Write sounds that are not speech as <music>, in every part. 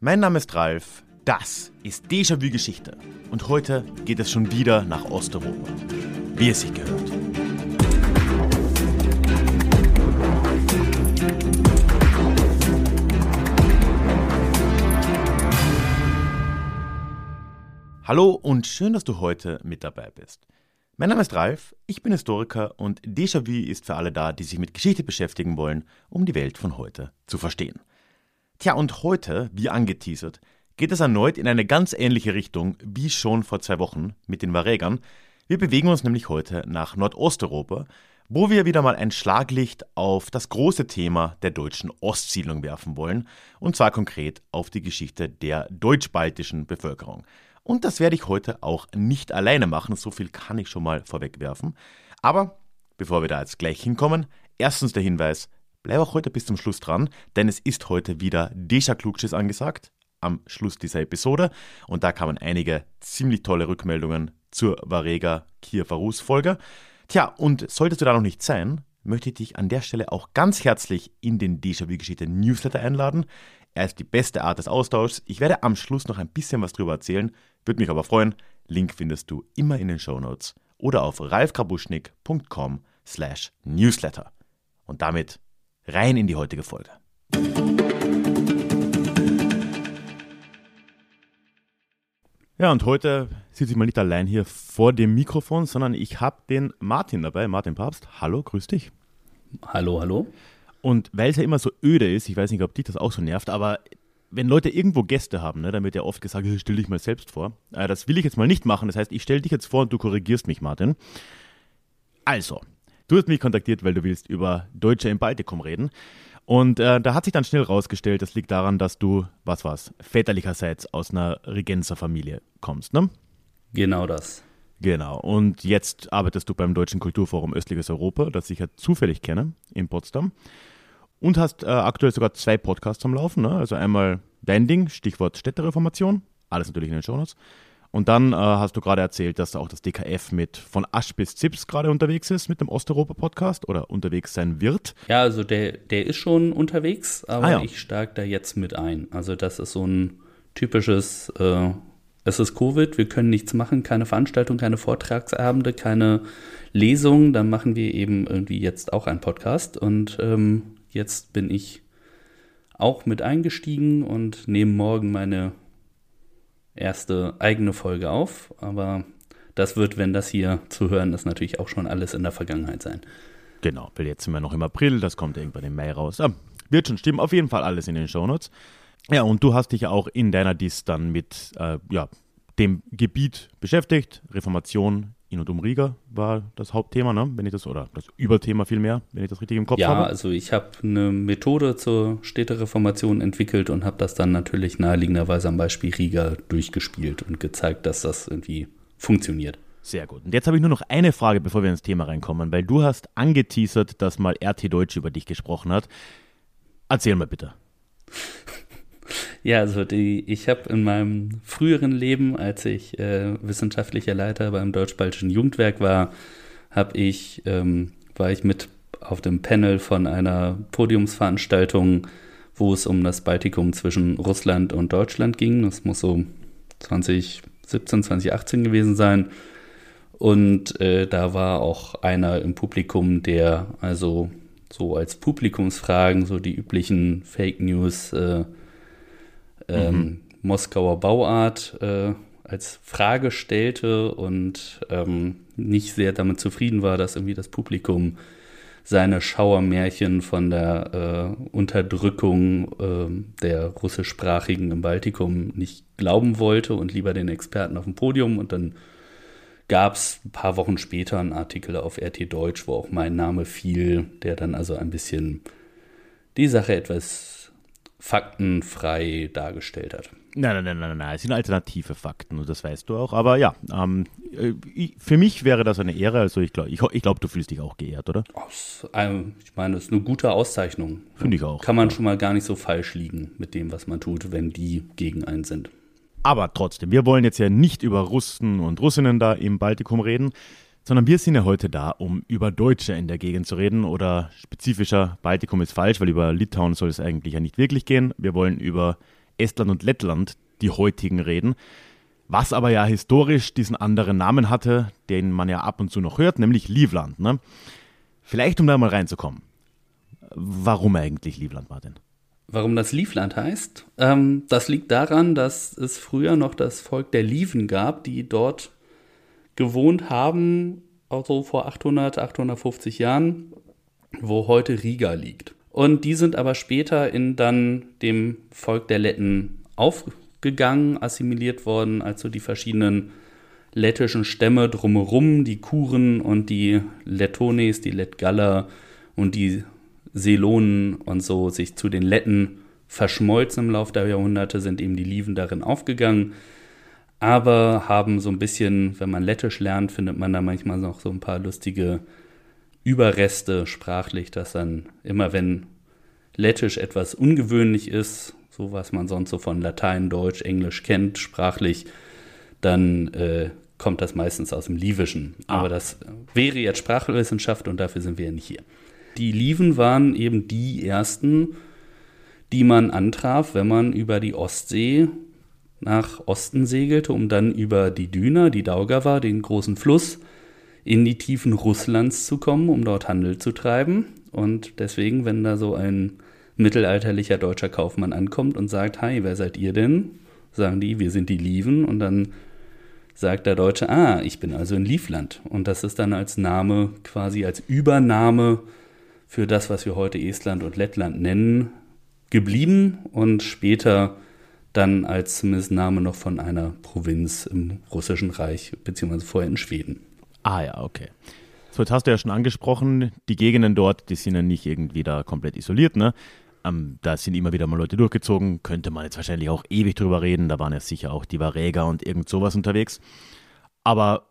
Mein Name ist Ralf, das ist Déjà-vu Geschichte und heute geht es schon wieder nach Osteuropa, wie es sich gehört. Hallo und schön, dass du heute mit dabei bist. Mein Name ist Ralf, ich bin Historiker und Déjà-vu ist für alle da, die sich mit Geschichte beschäftigen wollen, um die Welt von heute zu verstehen. Tja, und heute, wie angeteasert, geht es erneut in eine ganz ähnliche Richtung wie schon vor zwei Wochen mit den Varegern. Wir bewegen uns nämlich heute nach Nordosteuropa, wo wir wieder mal ein Schlaglicht auf das große Thema der deutschen Ostsiedlung werfen wollen, und zwar konkret auf die Geschichte der deutsch-baltischen Bevölkerung. Und das werde ich heute auch nicht alleine machen, so viel kann ich schon mal vorwegwerfen. Aber bevor wir da jetzt gleich hinkommen, erstens der Hinweis, Bleib auch heute bis zum Schluss dran, denn es ist heute wieder Deja Klugschiss angesagt am Schluss dieser Episode und da kamen einige ziemlich tolle Rückmeldungen zur Varega Kieferus Folge. Tja, und solltest du da noch nicht sein, möchte ich dich an der Stelle auch ganz herzlich in den Déjà-vu-Geschichte Newsletter einladen. Er ist die beste Art des Austauschs. Ich werde am Schluss noch ein bisschen was drüber erzählen, würde mich aber freuen. Link findest du immer in den Show Notes oder auf ralfkrabuschnik.com slash newsletter. Und damit rein in die heutige Folge. Ja, und heute sitze ich mal nicht allein hier vor dem Mikrofon, sondern ich habe den Martin dabei, Martin Papst. Hallo, grüß dich. Hallo, hallo. Und weil es ja immer so öde ist, ich weiß nicht, ob dich das auch so nervt, aber wenn Leute irgendwo Gäste haben, ne, dann wird ja oft gesagt, stell dich mal selbst vor. Äh, das will ich jetzt mal nicht machen. Das heißt, ich stelle dich jetzt vor und du korrigierst mich, Martin. Also, Du hast mich kontaktiert, weil du willst über Deutsche im Baltikum reden. Und äh, da hat sich dann schnell rausgestellt, das liegt daran, dass du, was war's, väterlicherseits aus einer Regenzerfamilie kommst, ne? Genau das. Genau. Und jetzt arbeitest du beim Deutschen Kulturforum Östliches Europa, das ich ja zufällig kenne, in Potsdam. Und hast äh, aktuell sogar zwei Podcasts am Laufen. Ne? Also einmal dein Ding, Stichwort Städtereformation, alles natürlich in den Shownotes. Und dann äh, hast du gerade erzählt, dass auch das DKF mit von Asch bis Zips gerade unterwegs ist mit dem Osteuropa-Podcast oder unterwegs sein wird. Ja, also der, der ist schon unterwegs, aber ah, ja. ich steige da jetzt mit ein. Also das ist so ein typisches, äh, es ist Covid, wir können nichts machen, keine Veranstaltung, keine Vortragsabende, keine Lesungen, dann machen wir eben irgendwie jetzt auch einen Podcast. Und ähm, jetzt bin ich auch mit eingestiegen und nehme morgen meine erste eigene Folge auf, aber das wird, wenn das hier zu hören ist, natürlich auch schon alles in der Vergangenheit sein. Genau, weil jetzt sind wir noch im April, das kommt irgendwann im Mai raus. Ah, wird schon stimmen, auf jeden Fall alles in den Shownotes. Ja, und du hast dich auch in deiner Dis dann mit äh, ja, dem Gebiet beschäftigt, Reformation in und um Riga war das Hauptthema, ne? wenn ich das, oder das Überthema vielmehr, wenn ich das richtig im Kopf ja, habe. Ja, also ich habe eine Methode zur Städtereformation entwickelt und habe das dann natürlich naheliegenderweise am Beispiel Riga durchgespielt und gezeigt, dass das irgendwie funktioniert. Sehr gut. Und jetzt habe ich nur noch eine Frage, bevor wir ins Thema reinkommen, weil du hast angeteasert, dass mal RT Deutsch über dich gesprochen hat. Erzähl mal bitte. Ja, also die, ich habe in meinem früheren Leben, als ich äh, wissenschaftlicher Leiter beim Deutsch-Baltischen Jugendwerk war, habe ich, ähm, war ich mit auf dem Panel von einer Podiumsveranstaltung, wo es um das Baltikum zwischen Russland und Deutschland ging. Das muss so 2017, 2018 gewesen sein. Und äh, da war auch einer im Publikum, der also so als Publikumsfragen so die üblichen Fake News äh, ähm, mhm. Moskauer Bauart äh, als Frage stellte und ähm, nicht sehr damit zufrieden war, dass irgendwie das Publikum seine Schauermärchen von der äh, Unterdrückung äh, der russischsprachigen im Baltikum nicht glauben wollte und lieber den Experten auf dem Podium. Und dann gab es ein paar Wochen später einen Artikel auf RT Deutsch, wo auch mein Name fiel, der dann also ein bisschen die Sache etwas faktenfrei dargestellt hat. Nein, nein, nein, nein, nein, es sind alternative Fakten und das weißt du auch. Aber ja, ähm, ich, für mich wäre das eine Ehre. Also ich glaube, ich, ich glaub, du fühlst dich auch geehrt, oder? ich meine, das ist eine gute Auszeichnung. Finde ich auch. Kann man ja. schon mal gar nicht so falsch liegen mit dem, was man tut, wenn die gegen einen sind. Aber trotzdem, wir wollen jetzt ja nicht über Russen und Russinnen da im Baltikum reden, sondern wir sind ja heute da, um über Deutsche in der Gegend zu reden oder spezifischer, Baltikum ist falsch, weil über Litauen soll es eigentlich ja nicht wirklich gehen. Wir wollen über Estland und Lettland, die heutigen Reden, was aber ja historisch diesen anderen Namen hatte, den man ja ab und zu noch hört, nämlich Livland. Ne? Vielleicht, um da mal reinzukommen. Warum eigentlich Livland, Martin? Warum das Livland heißt? Ähm, das liegt daran, dass es früher noch das Volk der Lieven gab, die dort gewohnt haben, also vor 800, 850 Jahren, wo heute Riga liegt. Und die sind aber später in dann dem Volk der Letten aufgegangen, assimiliert worden, also die verschiedenen lettischen Stämme drumherum, die Kuren und die Lettones, die Lettgaller und die Selonen und so sich zu den Letten verschmolzen im Laufe der Jahrhunderte, sind eben die Lieven darin aufgegangen, aber haben so ein bisschen, wenn man Lettisch lernt, findet man da manchmal noch so ein paar lustige Überreste sprachlich, dass dann immer wenn Lettisch etwas ungewöhnlich ist, so was man sonst so von Latein, Deutsch, Englisch kennt, sprachlich, dann äh, kommt das meistens aus dem Lievischen. Ah. Aber das wäre jetzt Sprachwissenschaft und dafür sind wir ja nicht hier. Die Lieven waren eben die ersten, die man antraf, wenn man über die Ostsee nach Osten segelte, um dann über die Düna, die Daugava, den großen Fluss, in die Tiefen Russlands zu kommen, um dort Handel zu treiben. Und deswegen, wenn da so ein mittelalterlicher deutscher Kaufmann ankommt und sagt, hi, wer seid ihr denn? Sagen die, wir sind die Lieven. Und dann sagt der Deutsche, ah, ich bin also in Liefland. Und das ist dann als Name, quasi als Übernahme für das, was wir heute Estland und Lettland nennen, geblieben und später dann als zumindest Name noch von einer Provinz im Russischen Reich, beziehungsweise vorher in Schweden. Ah ja, okay. So, jetzt hast du ja schon angesprochen, die Gegenden dort, die sind ja nicht irgendwie da komplett isoliert, ne? Ähm, da sind immer wieder mal Leute durchgezogen, könnte man jetzt wahrscheinlich auch ewig drüber reden, da waren ja sicher auch die Varäger und irgend sowas unterwegs. Aber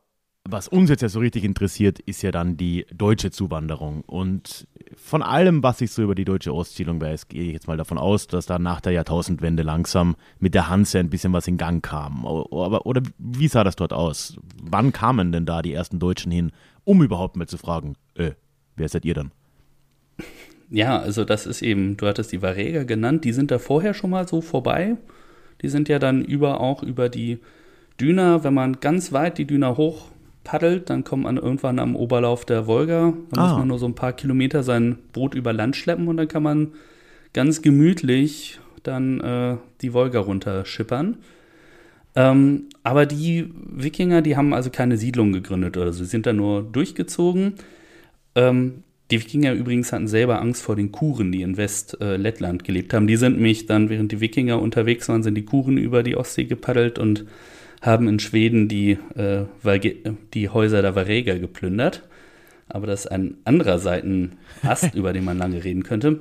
was uns jetzt ja so richtig interessiert, ist ja dann die deutsche Zuwanderung. Und von allem, was ich so über die deutsche Aussiedlung weiß, gehe ich jetzt mal davon aus, dass da nach der Jahrtausendwende langsam mit der Hanse ein bisschen was in Gang kam. Aber, oder wie sah das dort aus? Wann kamen denn da die ersten Deutschen hin, um überhaupt mal zu fragen, äh, wer seid ihr dann? Ja, also das ist eben, du hattest die Varäger genannt, die sind da vorher schon mal so vorbei. Die sind ja dann über auch über die Düna, wenn man ganz weit die Düna hoch paddelt, dann kommt man irgendwann am Oberlauf der Wolga. Da ah. muss man nur so ein paar Kilometer sein Boot über Land schleppen und dann kann man ganz gemütlich dann äh, die Wolga runterschippern. Ähm, aber die Wikinger, die haben also keine Siedlung gegründet oder so, sie sind da nur durchgezogen. Ähm, die Wikinger übrigens hatten selber Angst vor den Kuren, die in Westlettland äh, gelebt haben. Die sind nämlich dann, während die Wikinger unterwegs waren, sind die Kuren über die Ostsee gepaddelt und haben in Schweden die, äh, die Häuser der Varäger geplündert. Aber das ist ein anderer Seitenast, <laughs> über den man lange reden könnte.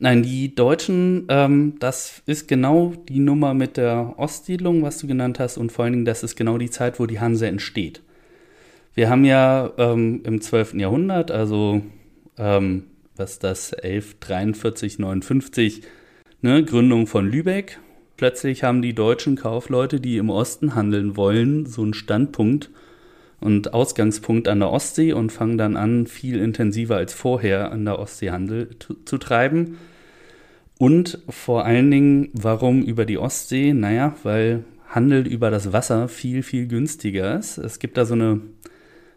Nein, die Deutschen, ähm, das ist genau die Nummer mit der Ostsiedlung, was du genannt hast, und vor allen Dingen, das ist genau die Zeit, wo die Hanse entsteht. Wir haben ja ähm, im 12. Jahrhundert, also ähm, was das 1143, 59, ne, Gründung von Lübeck. Plötzlich haben die deutschen Kaufleute, die im Osten handeln wollen, so einen Standpunkt und Ausgangspunkt an der Ostsee und fangen dann an, viel intensiver als vorher an der Ostsee Handel zu treiben. Und vor allen Dingen, warum über die Ostsee? Naja, weil Handel über das Wasser viel, viel günstiger ist. Es gibt da so eine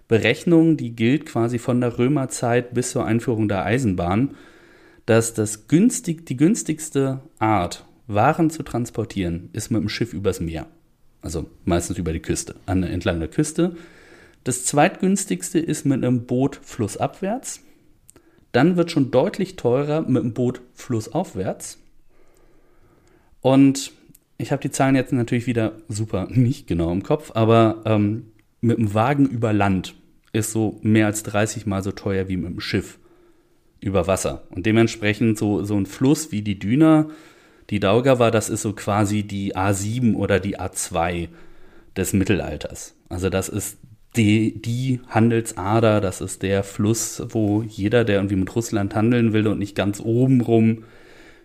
Berechnung, die gilt quasi von der Römerzeit bis zur Einführung der Eisenbahn, dass das günstig, die günstigste Art, Waren zu transportieren, ist mit dem Schiff übers Meer. Also meistens über die Küste, an, entlang der Küste. Das zweitgünstigste ist mit einem Boot flussabwärts. Dann wird schon deutlich teurer mit einem Boot flussaufwärts. Und ich habe die Zahlen jetzt natürlich wieder super nicht genau im Kopf, aber ähm, mit dem Wagen über Land ist so mehr als 30 Mal so teuer wie mit dem Schiff über Wasser. Und dementsprechend so, so ein Fluss wie die Düna, die Daugava, das ist so quasi die A7 oder die A2 des Mittelalters. Also das ist die, die Handelsader, das ist der Fluss, wo jeder, der irgendwie mit Russland handeln will und nicht ganz oben rum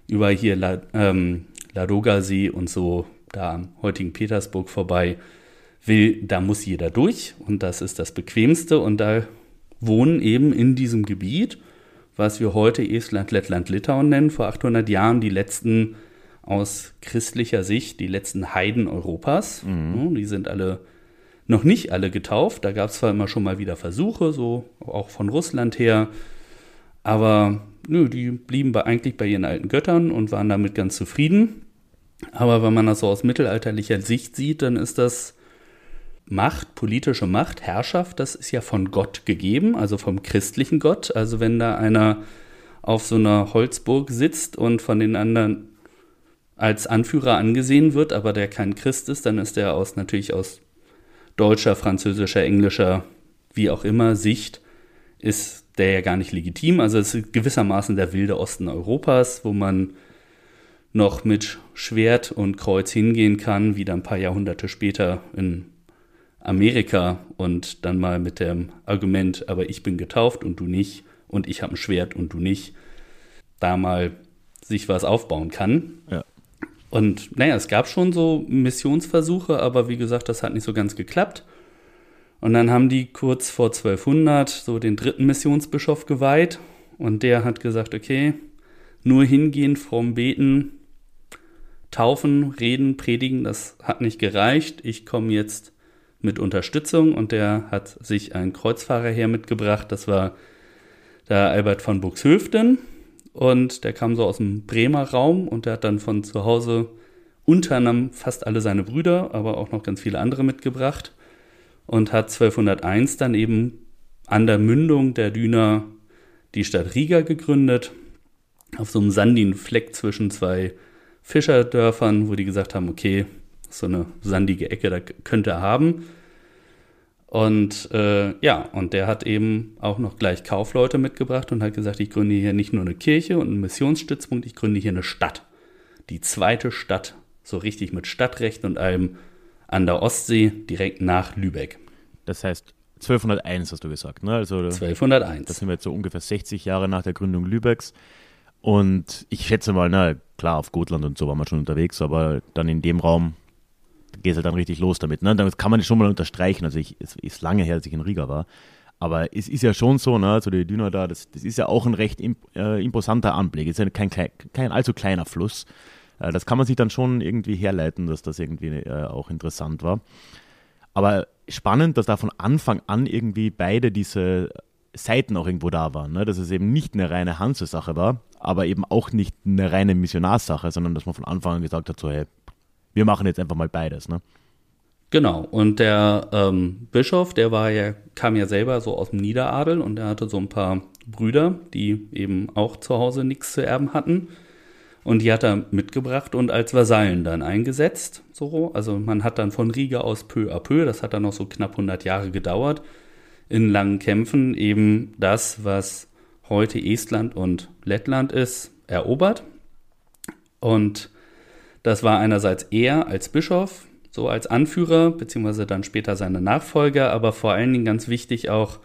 über hier La, ähm, Ladoga-See und so da am heutigen Petersburg vorbei, will, da muss jeder durch und das ist das Bequemste und da wohnen eben in diesem Gebiet, was wir heute Estland, Lettland, Litauen nennen, vor 800 Jahren die letzten aus christlicher Sicht die letzten Heiden Europas. Mhm. Die sind alle noch nicht alle getauft. Da gab es zwar immer schon mal wieder Versuche, so auch von Russland her, aber nö, die blieben bei, eigentlich bei ihren alten Göttern und waren damit ganz zufrieden. Aber wenn man das so aus mittelalterlicher Sicht sieht, dann ist das Macht, politische Macht, Herrschaft, das ist ja von Gott gegeben, also vom christlichen Gott. Also wenn da einer auf so einer Holzburg sitzt und von den anderen als Anführer angesehen wird, aber der kein Christ ist, dann ist der aus natürlich aus deutscher, französischer, englischer, wie auch immer Sicht, ist der ja gar nicht legitim. Also es ist gewissermaßen der wilde Osten Europas, wo man noch mit Schwert und Kreuz hingehen kann, wieder ein paar Jahrhunderte später in Amerika und dann mal mit dem Argument, aber ich bin getauft und du nicht und ich habe ein Schwert und du nicht, da mal sich was aufbauen kann. Ja. Und naja, es gab schon so Missionsversuche, aber wie gesagt, das hat nicht so ganz geklappt. Und dann haben die kurz vor 1200 so den dritten Missionsbischof geweiht und der hat gesagt, okay, nur hingehen, fromm beten, taufen, reden, predigen, das hat nicht gereicht. Ich komme jetzt mit Unterstützung und der hat sich einen Kreuzfahrer her mitgebracht. Das war der Albert von Buxhöften und der kam so aus dem Bremer Raum und der hat dann von zu Hause unter anderem fast alle seine Brüder, aber auch noch ganz viele andere mitgebracht und hat 1201 dann eben an der Mündung der Düner die Stadt Riga gegründet, auf so einem sandigen Fleck zwischen zwei Fischerdörfern, wo die gesagt haben, okay, so eine sandige Ecke, da könnte er haben. Und äh, ja, und der hat eben auch noch gleich Kaufleute mitgebracht und hat gesagt, ich gründe hier nicht nur eine Kirche und einen Missionsstützpunkt, ich gründe hier eine Stadt. Die zweite Stadt, so richtig mit Stadtrecht und allem an der Ostsee, direkt nach Lübeck. Das heißt 1201 hast du gesagt, ne? Also 1201. Das sind wir jetzt so ungefähr 60 Jahre nach der Gründung Lübecks. Und ich schätze mal, na klar, auf Gotland und so waren wir schon unterwegs, aber dann in dem Raum geht es halt dann richtig los damit. Ne? Damit kann man schon mal unterstreichen. Also ich, es ist lange her, als ich in Riga war. Aber es ist ja schon so, ne, so die Düner da, das, das ist ja auch ein recht imp, äh, imposanter Anblick. Es ist ja kein, kein, kein allzu kleiner Fluss. Äh, das kann man sich dann schon irgendwie herleiten, dass das irgendwie äh, auch interessant war. Aber spannend, dass da von Anfang an irgendwie beide diese Seiten auch irgendwo da waren. Ne? Dass es eben nicht eine reine Hanse-Sache war, aber eben auch nicht eine reine Missionarsache, sondern dass man von Anfang an gesagt hat, so hey, wir machen jetzt einfach mal beides, ne? Genau, und der ähm, Bischof, der war ja, kam ja selber so aus dem Niederadel und er hatte so ein paar Brüder, die eben auch zu Hause nichts zu erben hatten. Und die hat er mitgebracht und als Vasallen dann eingesetzt. So. Also man hat dann von Riga aus peu à peu, das hat dann noch so knapp 100 Jahre gedauert, in langen Kämpfen eben das, was heute Estland und Lettland ist, erobert. Und das war einerseits er als Bischof, so als Anführer, beziehungsweise dann später seine Nachfolger, aber vor allen Dingen ganz wichtig auch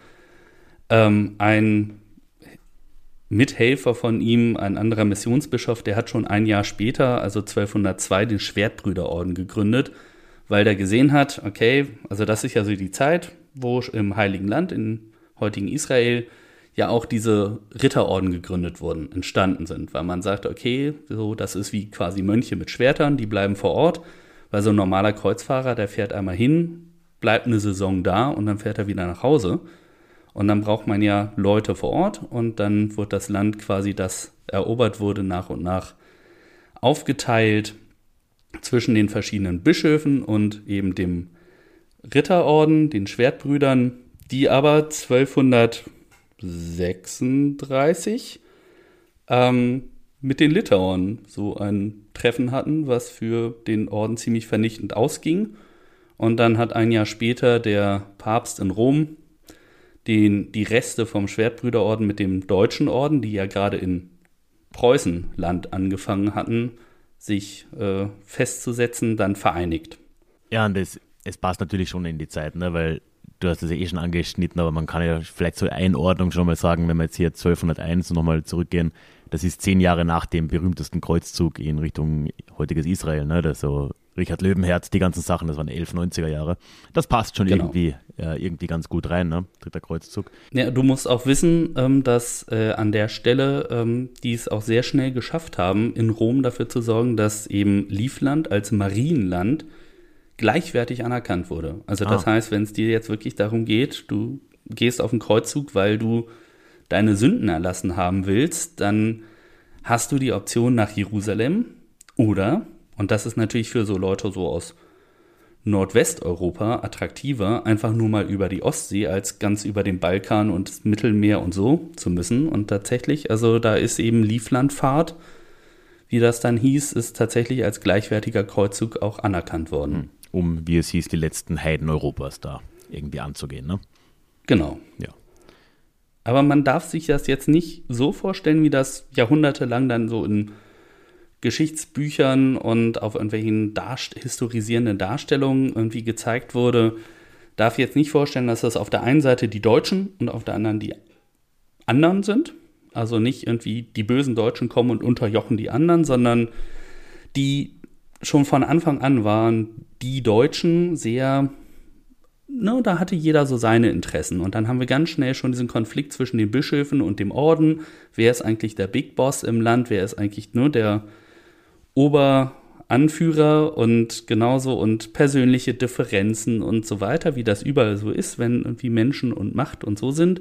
ähm, ein Mithelfer von ihm, ein anderer Missionsbischof, der hat schon ein Jahr später, also 1202, den Schwertbrüderorden gegründet, weil der gesehen hat, okay, also das ist ja so die Zeit, wo im Heiligen Land, in heutigen Israel, ja auch diese Ritterorden gegründet wurden, entstanden sind, weil man sagt, okay, so das ist wie quasi Mönche mit Schwertern, die bleiben vor Ort, weil so ein normaler Kreuzfahrer, der fährt einmal hin, bleibt eine Saison da und dann fährt er wieder nach Hause. Und dann braucht man ja Leute vor Ort und dann wird das Land quasi, das erobert wurde, nach und nach aufgeteilt zwischen den verschiedenen Bischöfen und eben dem Ritterorden, den Schwertbrüdern, die aber 1200 36 ähm, mit den Litauern so ein Treffen hatten, was für den Orden ziemlich vernichtend ausging. Und dann hat ein Jahr später der Papst in Rom den, die Reste vom Schwertbrüderorden mit dem deutschen Orden, die ja gerade in Preußenland angefangen hatten, sich äh, festzusetzen, dann vereinigt. Ja, und das, es passt natürlich schon in die Zeit, ne? weil du hast es ja eh schon angeschnitten, aber man kann ja vielleicht zur Einordnung schon mal sagen, wenn wir jetzt hier 1201 nochmal zurückgehen, das ist zehn Jahre nach dem berühmtesten Kreuzzug in Richtung heutiges Israel. Ne? Das so, Richard Löwenherz, die ganzen Sachen, das waren 11, 90er Jahre. Das passt schon genau. irgendwie, äh, irgendwie ganz gut rein, ne? Dritter Kreuzzug. Ja, du musst auch wissen, ähm, dass äh, an der Stelle ähm, die es auch sehr schnell geschafft haben, in Rom dafür zu sorgen, dass eben Livland als Marienland gleichwertig anerkannt wurde. Also das ah. heißt, wenn es dir jetzt wirklich darum geht, du gehst auf den Kreuzzug, weil du deine Sünden erlassen haben willst, dann hast du die Option nach Jerusalem oder und das ist natürlich für so Leute so aus Nordwesteuropa attraktiver, einfach nur mal über die Ostsee, als ganz über den Balkan und das Mittelmeer und so zu müssen. Und tatsächlich, also da ist eben Lieflandfahrt, wie das dann hieß, ist tatsächlich als gleichwertiger Kreuzzug auch anerkannt worden. Hm. Um, wie es hieß, die letzten Heiden Europas da irgendwie anzugehen, ne? Genau. Ja. Aber man darf sich das jetzt nicht so vorstellen, wie das jahrhundertelang dann so in Geschichtsbüchern und auf irgendwelchen darst historisierenden Darstellungen irgendwie gezeigt wurde, darf jetzt nicht vorstellen, dass das auf der einen Seite die Deutschen und auf der anderen die anderen sind. Also nicht irgendwie die bösen Deutschen kommen und unterjochen die anderen, sondern die schon von Anfang an waren die Deutschen sehr, ne, da hatte jeder so seine Interessen. Und dann haben wir ganz schnell schon diesen Konflikt zwischen den Bischöfen und dem Orden. Wer ist eigentlich der Big Boss im Land? Wer ist eigentlich nur der, Oberanführer und genauso und persönliche Differenzen und so weiter, wie das überall so ist, wenn irgendwie Menschen und Macht und so sind.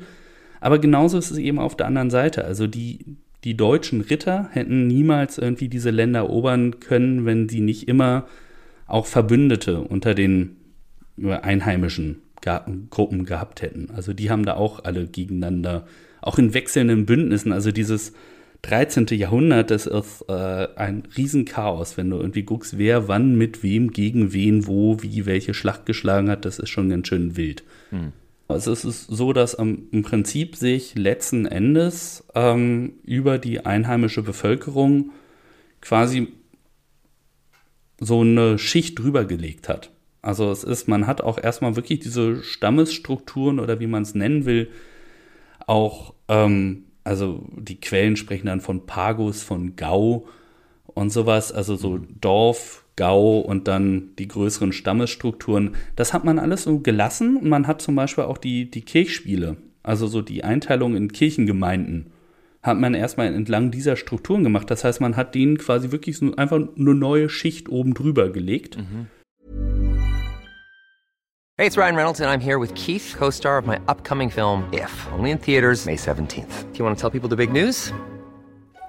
Aber genauso ist es eben auf der anderen Seite. Also die, die deutschen Ritter hätten niemals irgendwie diese Länder erobern können, wenn sie nicht immer auch Verbündete unter den einheimischen Gruppen gehabt hätten. Also die haben da auch alle gegeneinander, auch in wechselnden Bündnissen. Also dieses 13. Jahrhundert, das ist äh, ein Riesenchaos, wenn du irgendwie guckst, wer wann mit wem, gegen wen, wo, wie, welche Schlacht geschlagen hat, das ist schon ganz schön wild. Hm. Also es ist so, dass im Prinzip sich letzten Endes ähm, über die einheimische Bevölkerung quasi so eine Schicht drüber gelegt hat. Also es ist, man hat auch erstmal wirklich diese Stammesstrukturen oder wie man es nennen will, auch ähm, also die Quellen sprechen dann von Pagus, von Gau und sowas, also so Dorf, Gau und dann die größeren Stammesstrukturen. Das hat man alles so gelassen und man hat zum Beispiel auch die, die Kirchspiele, also so die Einteilung in Kirchengemeinden, hat man erstmal entlang dieser Strukturen gemacht. Das heißt, man hat denen quasi wirklich so einfach eine neue Schicht oben drüber gelegt. Mhm. Hey, it's Ryan Reynolds, and I'm here with Keith, co star of my upcoming film, If, only in theaters, May 17th. Do you want to tell people the big news?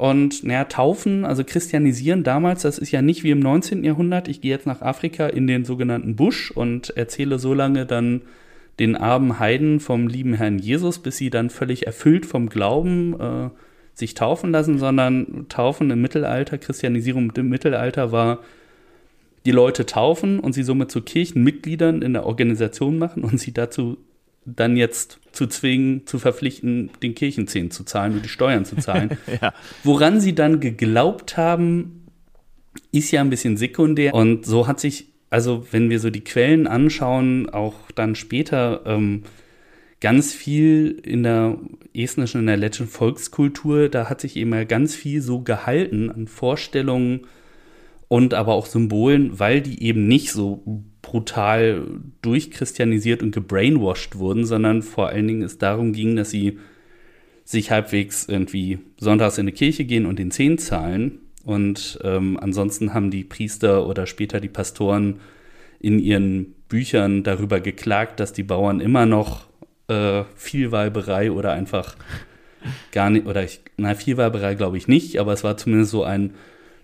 Und naja, taufen, also christianisieren damals, das ist ja nicht wie im 19. Jahrhundert. Ich gehe jetzt nach Afrika in den sogenannten Busch und erzähle so lange dann den armen Heiden vom lieben Herrn Jesus, bis sie dann völlig erfüllt vom Glauben äh, sich taufen lassen, sondern Taufen im Mittelalter, Christianisierung im Mittelalter war, die Leute taufen und sie somit zu Kirchenmitgliedern in der Organisation machen und sie dazu dann jetzt zu zwingen, zu verpflichten, den Kirchenzehn zu zahlen und die Steuern zu zahlen. <laughs> ja. Woran sie dann geglaubt haben, ist ja ein bisschen sekundär. Und so hat sich, also wenn wir so die Quellen anschauen, auch dann später ähm, ganz viel in der estnischen, in der letzten Volkskultur, da hat sich eben ganz viel so gehalten an Vorstellungen und aber auch Symbolen, weil die eben nicht so brutal durchchristianisiert und gebrainwashed wurden, sondern vor allen Dingen es darum ging, dass sie sich halbwegs irgendwie sonntags in die Kirche gehen und den Zehn zahlen. Und ähm, ansonsten haben die Priester oder später die Pastoren in ihren Büchern darüber geklagt, dass die Bauern immer noch äh, Vielweiberei oder einfach gar nicht, oder ich, na, Vielweiberei glaube ich nicht, aber es war zumindest so ein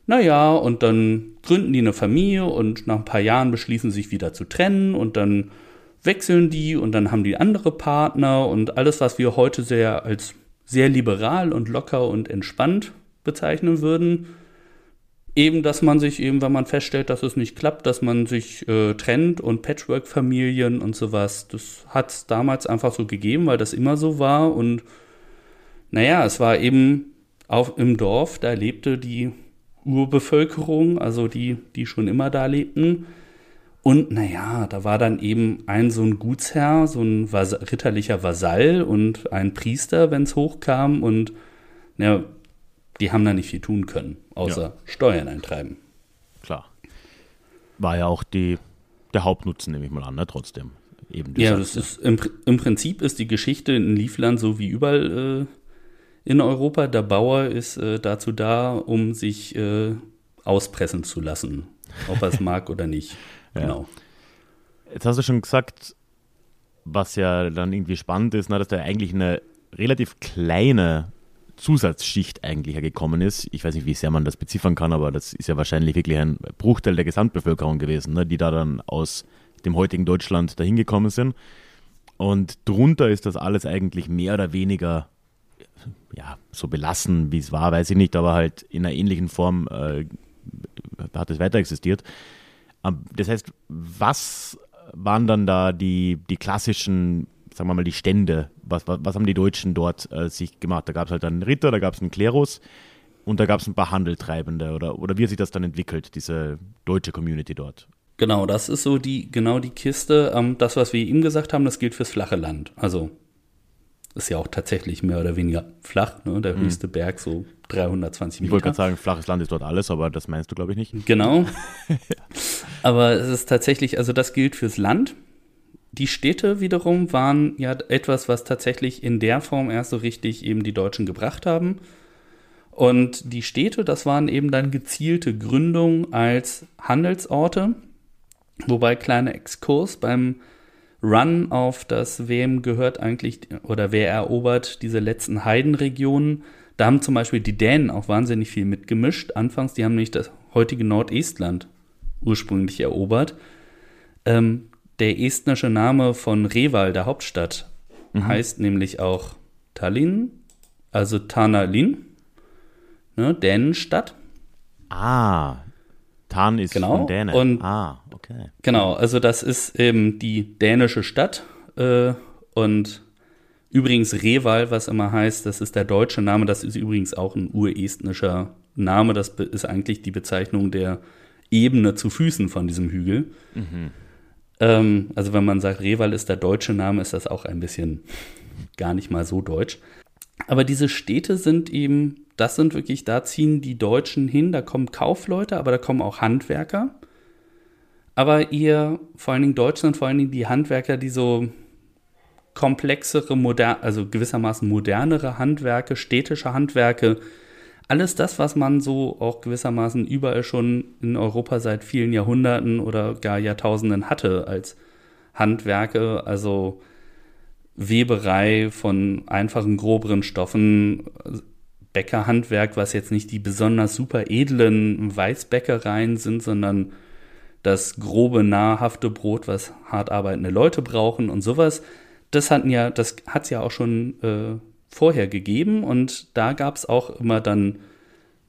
naja, und dann gründen die eine Familie und nach ein paar Jahren beschließen sich wieder zu trennen und dann wechseln die und dann haben die andere Partner und alles, was wir heute sehr als sehr liberal und locker und entspannt bezeichnen würden, eben, dass man sich eben, wenn man feststellt, dass es nicht klappt, dass man sich äh, trennt und Patchwork-Familien und sowas. Das hat es damals einfach so gegeben, weil das immer so war. Und naja, es war eben auch im Dorf, da lebte die Urbevölkerung, also die, die schon immer da lebten. Und naja, da war dann eben ein so ein Gutsherr, so ein Vas ritterlicher Vasall und ein Priester, wenn es hochkam. Und ja, die haben da nicht viel tun können, außer ja. Steuern eintreiben. Klar. War ja auch die, der Hauptnutzen, nehme ich mal an, ne? trotzdem. Eben ja, das ist, im, im Prinzip ist die Geschichte in Liefland so wie überall äh, in Europa. Der Bauer ist äh, dazu da, um sich äh, auspressen zu lassen, ob er es mag oder nicht. <laughs> Ja. Genau. Jetzt hast du schon gesagt, was ja dann irgendwie spannend ist, na, dass da eigentlich eine relativ kleine Zusatzschicht eigentlich gekommen ist. Ich weiß nicht, wie sehr man das beziffern kann, aber das ist ja wahrscheinlich wirklich ein Bruchteil der Gesamtbevölkerung gewesen, ne, die da dann aus dem heutigen Deutschland dahin gekommen sind. Und drunter ist das alles eigentlich mehr oder weniger ja, so belassen, wie es war, weiß ich nicht, aber halt in einer ähnlichen Form äh, hat es weiter existiert. Ähm, das heißt, was waren dann da die, die klassischen, sagen wir mal, die Stände? Was, was, was haben die Deutschen dort äh, sich gemacht? Da gab es halt einen Ritter, da gab es einen Klerus und da gab es ein paar Handeltreibende oder, oder wie hat sich das dann entwickelt, diese deutsche Community dort? Genau, das ist so die, genau die Kiste. Ähm, das, was wir eben gesagt haben, das gilt fürs flache Land. Also ist ja auch tatsächlich mehr oder weniger flach, ne? der mhm. höchste Berg so 320 Meter. Ich wollte gerade sagen, flaches Land ist dort alles, aber das meinst du, glaube ich, nicht. Genau. <laughs> aber es ist tatsächlich, also das gilt fürs Land. Die Städte wiederum waren ja etwas, was tatsächlich in der Form erst so richtig eben die Deutschen gebracht haben. Und die Städte, das waren eben dann gezielte Gründungen als Handelsorte. Wobei kleiner Exkurs beim Run auf das, wem gehört eigentlich oder wer erobert diese letzten Heidenregionen. Da haben zum Beispiel die Dänen auch wahnsinnig viel mitgemischt. Anfangs, die haben nämlich das heutige Nordestland ursprünglich erobert. Ähm, der estnische Name von Reval, der Hauptstadt, mhm. heißt nämlich auch Tallinn, also Tanalin, ne, Dänenstadt. Ah, Tan ist genau. von Dänen. Und ah, okay. Genau, also das ist eben die dänische Stadt äh, und übrigens Reval, was immer heißt, das ist der deutsche Name, das ist übrigens auch ein urestnischer Name, das ist eigentlich die Bezeichnung der Ebene zu Füßen von diesem Hügel. Mhm. Ähm, also wenn man sagt, Reval ist der deutsche Name, ist das auch ein bisschen gar nicht mal so deutsch. Aber diese Städte sind eben das sind wirklich, da ziehen die Deutschen hin, da kommen Kaufleute, aber da kommen auch Handwerker. Aber ihr, vor allen Dingen Deutschland, vor allen Dingen die Handwerker, die so komplexere, modern, also gewissermaßen modernere Handwerke, städtische Handwerke, alles das, was man so auch gewissermaßen überall schon in Europa seit vielen Jahrhunderten oder gar Jahrtausenden hatte als Handwerke, also Weberei von einfachen, groberen Stoffen, Bäckerhandwerk, was jetzt nicht die besonders super edlen Weißbäckereien sind, sondern das grobe, nahrhafte Brot, was hart arbeitende Leute brauchen und sowas. Das hatten ja, das hat es ja auch schon äh, vorher gegeben und da gab es auch immer dann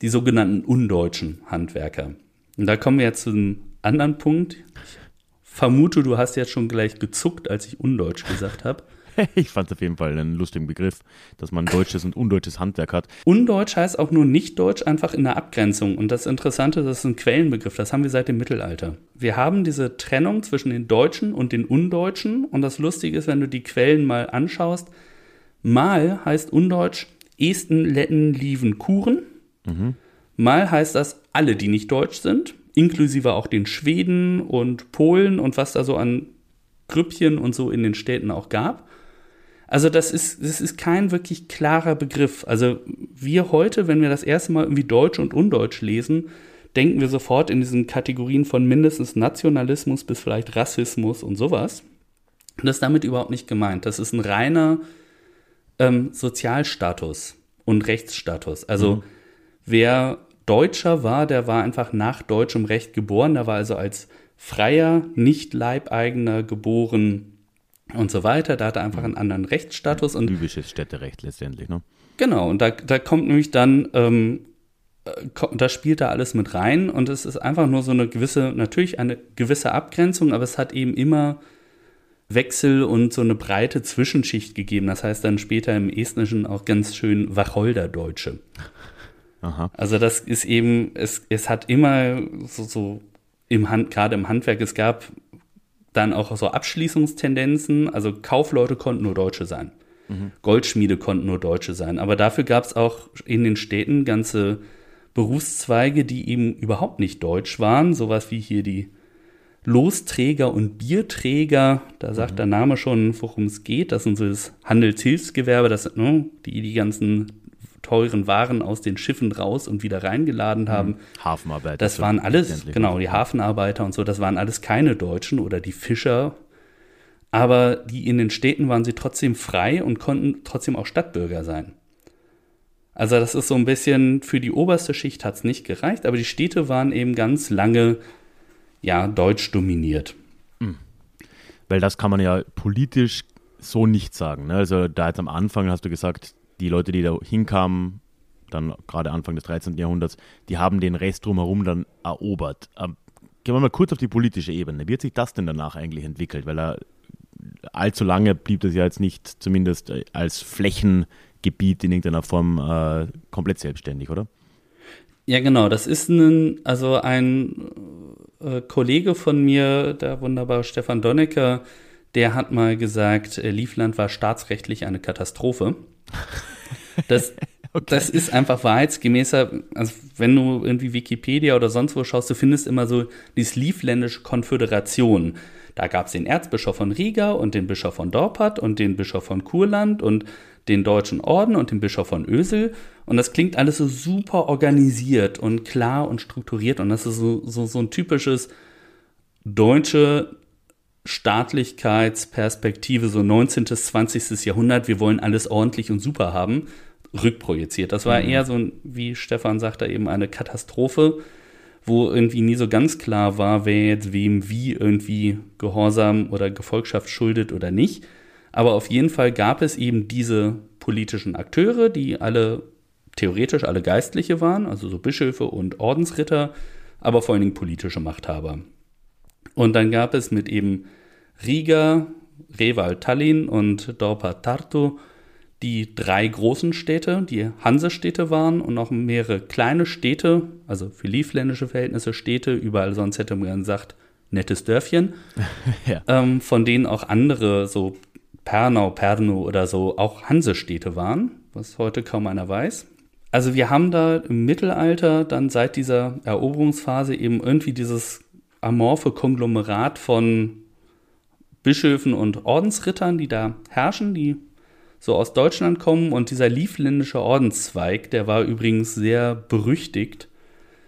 die sogenannten undeutschen Handwerker. Und da kommen wir jetzt zu einem anderen Punkt. Ich vermute, du hast jetzt schon gleich gezuckt, als ich undeutsch gesagt habe. <laughs> ich fand es auf jeden Fall einen lustigen Begriff, dass man deutsches und undeutsches Handwerk hat. Undeutsch heißt auch nur nicht deutsch, einfach in der Abgrenzung. Und das Interessante, das ist ein Quellenbegriff, das haben wir seit dem Mittelalter. Wir haben diese Trennung zwischen den Deutschen und den Undeutschen. Und das Lustige ist, wenn du die Quellen mal anschaust, mal heißt Undeutsch Esten, Letten, Lieven, Kuren. Mhm. Mal heißt das alle, die nicht deutsch sind, inklusive auch den Schweden und Polen und was da so an Grüppchen und so in den Städten auch gab. Also das ist, das ist kein wirklich klarer Begriff. Also wir heute, wenn wir das erste Mal irgendwie Deutsch und Undeutsch lesen, denken wir sofort in diesen Kategorien von mindestens Nationalismus bis vielleicht Rassismus und sowas. Und das ist damit überhaupt nicht gemeint. Das ist ein reiner ähm, Sozialstatus und Rechtsstatus. Also mhm. wer Deutscher war, der war einfach nach deutschem Recht geboren. Der war also als freier, nicht Leibeigener geboren und so weiter. Da hat er einfach einen anderen Rechtsstatus. Und Libysches Städterecht letztendlich, ne? Genau, und da, da kommt nämlich dann ähm, das spielt da alles mit rein und es ist einfach nur so eine gewisse, natürlich eine gewisse Abgrenzung, aber es hat eben immer Wechsel und so eine breite Zwischenschicht gegeben. Das heißt dann später im Estnischen auch ganz schön Wacholderdeutsche. Aha. Also das ist eben, es, es hat immer so, so im Hand, gerade im Handwerk, es gab dann auch so Abschließungstendenzen. Also Kaufleute konnten nur Deutsche sein. Mhm. Goldschmiede konnten nur Deutsche sein. Aber dafür gab es auch in den Städten ganze Berufszweige, die eben überhaupt nicht deutsch waren. Sowas wie hier die Losträger und Bierträger. Da sagt mhm. der Name schon, worum es geht. Das sind so das Handelshilfsgewerbe, das sind ne, die die ganzen teuren Waren aus den Schiffen raus und wieder reingeladen mhm. haben. Hafenarbeiter. Das waren alles, genau, die Hafenarbeiter und so, das waren alles keine Deutschen oder die Fischer. Aber die in den Städten waren sie trotzdem frei und konnten trotzdem auch Stadtbürger sein. Also das ist so ein bisschen, für die oberste Schicht hat es nicht gereicht, aber die Städte waren eben ganz lange, ja, deutsch dominiert. Mhm. Weil das kann man ja politisch so nicht sagen. Ne? Also da jetzt am Anfang hast du gesagt, die Leute, die da hinkamen, dann gerade Anfang des 13. Jahrhunderts, die haben den Rest drumherum dann erobert. Ähm, gehen wir mal kurz auf die politische Ebene. Wie hat sich das denn danach eigentlich entwickelt? Weil er allzu lange blieb das ja jetzt nicht zumindest äh, als Flächengebiet in irgendeiner Form äh, komplett selbstständig, oder? Ja, genau. Das ist ein, also ein äh, Kollege von mir, der wunderbare Stefan Donnecker, der hat mal gesagt, äh, Liefland war staatsrechtlich eine Katastrophe. Das, <laughs> okay. das ist einfach wahrheitsgemäßer, also wenn du irgendwie Wikipedia oder sonst wo schaust, du findest immer so die Livländische Konföderation. Da gab es den Erzbischof von Riga und den Bischof von Dorpat und den Bischof von Kurland und den Deutschen Orden und den Bischof von Ösel. Und das klingt alles so super organisiert und klar und strukturiert. Und das ist so, so, so ein typisches deutsche Staatlichkeitsperspektive, so 19. bis 20. Jahrhundert, wir wollen alles ordentlich und super haben, rückprojiziert. Das war mhm. eher so, wie Stefan sagte, eben eine Katastrophe, wo irgendwie nie so ganz klar war, wer jetzt wem wie irgendwie Gehorsam oder Gefolgschaft schuldet oder nicht. Aber auf jeden Fall gab es eben diese politischen Akteure, die alle theoretisch alle Geistliche waren, also so Bischöfe und Ordensritter, aber vor allen Dingen politische Machthaber. Und dann gab es mit eben Riga, Reval Tallinn und Dorpa Tartu die drei großen Städte, die Hansestädte waren und noch mehrere kleine Städte, also für liefländische Verhältnisse Städte, überall sonst hätte man gesagt, nettes Dörfchen, <laughs> ja. ähm, von denen auch andere, so Pernau, Pernu oder so, auch Hansestädte waren, was heute kaum einer weiß. Also wir haben da im Mittelalter dann seit dieser Eroberungsphase eben irgendwie dieses amorphe Konglomerat von Bischöfen und Ordensrittern, die da herrschen, die so aus Deutschland kommen. Und dieser liefländische Ordenszweig, der war übrigens sehr berüchtigt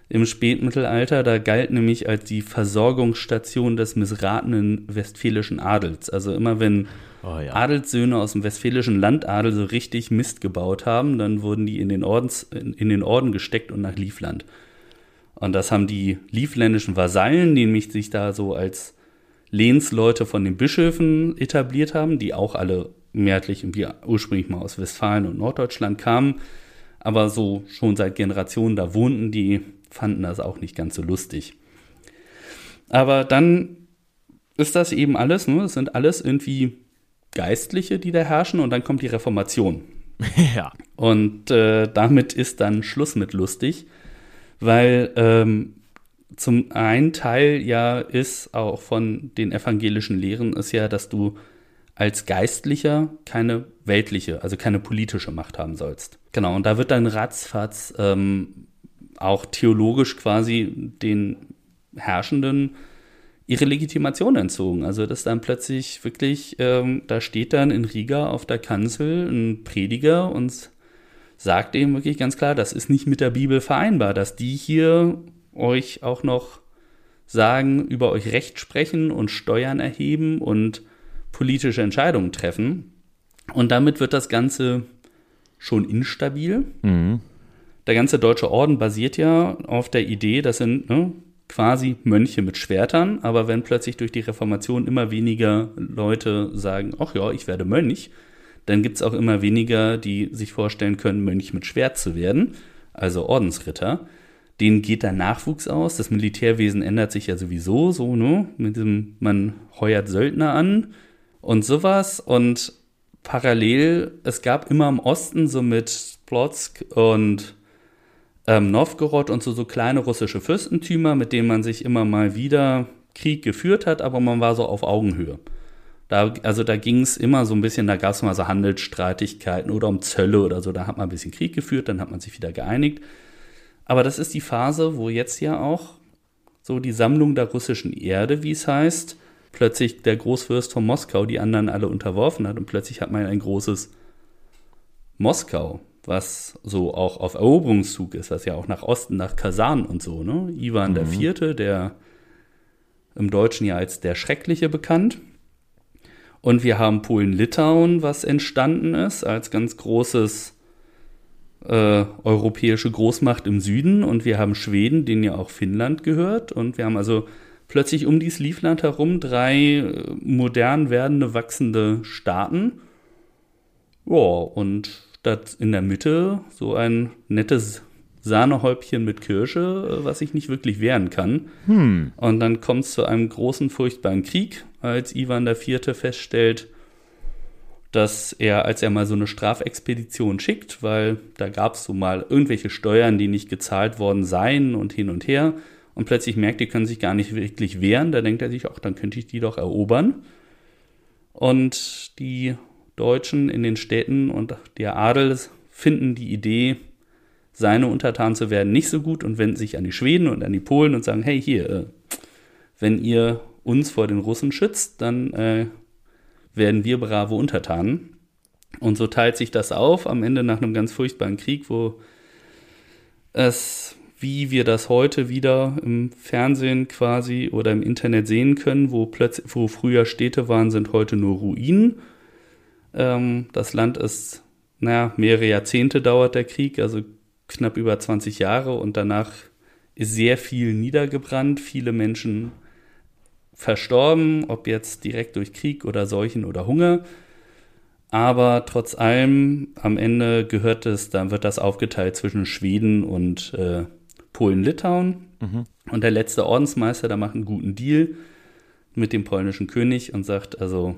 im Spätmittelalter. Da galt nämlich als die Versorgungsstation des missratenen westfälischen Adels. Also immer wenn oh, ja. Adelssöhne aus dem westfälischen Landadel so richtig Mist gebaut haben, dann wurden die in den, Ordens, in, in den Orden gesteckt und nach Liefland. Und das haben die liefländischen Vasallen, die nämlich sich da so als Lehnsleute von den Bischöfen etabliert haben, die auch alle mehrheitlich irgendwie ursprünglich mal aus Westfalen und Norddeutschland kamen, aber so schon seit Generationen da wohnten, die fanden das auch nicht ganz so lustig. Aber dann ist das eben alles, ne? Es sind alles irgendwie Geistliche, die da herrschen, und dann kommt die Reformation. <laughs> Ja. Und äh, damit ist dann Schluss mit lustig, weil ähm, zum einen Teil ja ist auch von den evangelischen Lehren ist ja, dass du als Geistlicher keine weltliche, also keine politische Macht haben sollst. Genau, und da wird dann ratzfatz ähm, auch theologisch quasi den Herrschenden ihre Legitimation entzogen. Also dass dann plötzlich wirklich, ähm, da steht dann in Riga auf der Kanzel ein Prediger und sagt eben wirklich ganz klar, das ist nicht mit der Bibel vereinbar, dass die hier euch auch noch sagen, über euch Recht sprechen und Steuern erheben und politische Entscheidungen treffen. Und damit wird das Ganze schon instabil. Mhm. Der ganze deutsche Orden basiert ja auf der Idee, das sind ne, quasi Mönche mit Schwertern, aber wenn plötzlich durch die Reformation immer weniger Leute sagen, ach ja, ich werde Mönch, dann gibt es auch immer weniger, die sich vorstellen können, Mönch mit Schwert zu werden. also Ordensritter. Denen geht der Nachwuchs aus. Das Militärwesen ändert sich ja sowieso so, ne? Mit diesem, man heuert Söldner an und sowas. Und parallel, es gab immer im Osten so mit Plotsk und ähm, Novgorod und so, so kleine russische Fürstentümer, mit denen man sich immer mal wieder Krieg geführt hat, aber man war so auf Augenhöhe. Da, also da ging es immer so ein bisschen, da gab es mal so Handelsstreitigkeiten oder um Zölle oder so, da hat man ein bisschen Krieg geführt, dann hat man sich wieder geeinigt. Aber das ist die Phase, wo jetzt ja auch so die Sammlung der russischen Erde, wie es heißt, plötzlich der Großfürst von Moskau die anderen alle unterworfen hat und plötzlich hat man ein großes Moskau, was so auch auf Eroberungszug ist, was ja auch nach Osten, nach Kasan und so, ne? Ivan mhm. IV., der im Deutschen ja als der Schreckliche bekannt. Und wir haben Polen-Litauen, was entstanden ist als ganz großes äh, europäische Großmacht im Süden. Und wir haben Schweden, denen ja auch Finnland gehört. Und wir haben also plötzlich um dieses Liefland herum drei äh, modern werdende, wachsende Staaten. Ja, und das in der Mitte so ein nettes Sahnehäubchen mit Kirsche, äh, was sich nicht wirklich wehren kann. Hm. Und dann kommt es zu einem großen, furchtbaren Krieg, als Ivan IV. feststellt, dass er, als er mal so eine Strafexpedition schickt, weil da gab es so mal irgendwelche Steuern, die nicht gezahlt worden seien und hin und her, und plötzlich merkt, die können sich gar nicht wirklich wehren, da denkt er sich, auch dann könnte ich die doch erobern. Und die Deutschen in den Städten und der Adel finden die Idee, seine Untertanen zu werden, nicht so gut und wenden sich an die Schweden und an die Polen und sagen, hey, hier, äh, wenn ihr uns vor den Russen schützt, dann äh, werden wir brave Untertanen. Und so teilt sich das auf, am Ende nach einem ganz furchtbaren Krieg, wo es, wie wir das heute wieder im Fernsehen quasi oder im Internet sehen können, wo, plötzlich, wo früher Städte waren, sind heute nur Ruinen. Ähm, das Land ist, naja, mehrere Jahrzehnte dauert der Krieg, also knapp über 20 Jahre und danach ist sehr viel niedergebrannt, viele Menschen verstorben, ob jetzt direkt durch Krieg oder Seuchen oder Hunger. Aber trotz allem, am Ende gehört es, dann wird das aufgeteilt zwischen Schweden und äh, Polen-Litauen. Mhm. Und der letzte Ordensmeister, da macht einen guten Deal mit dem polnischen König und sagt, also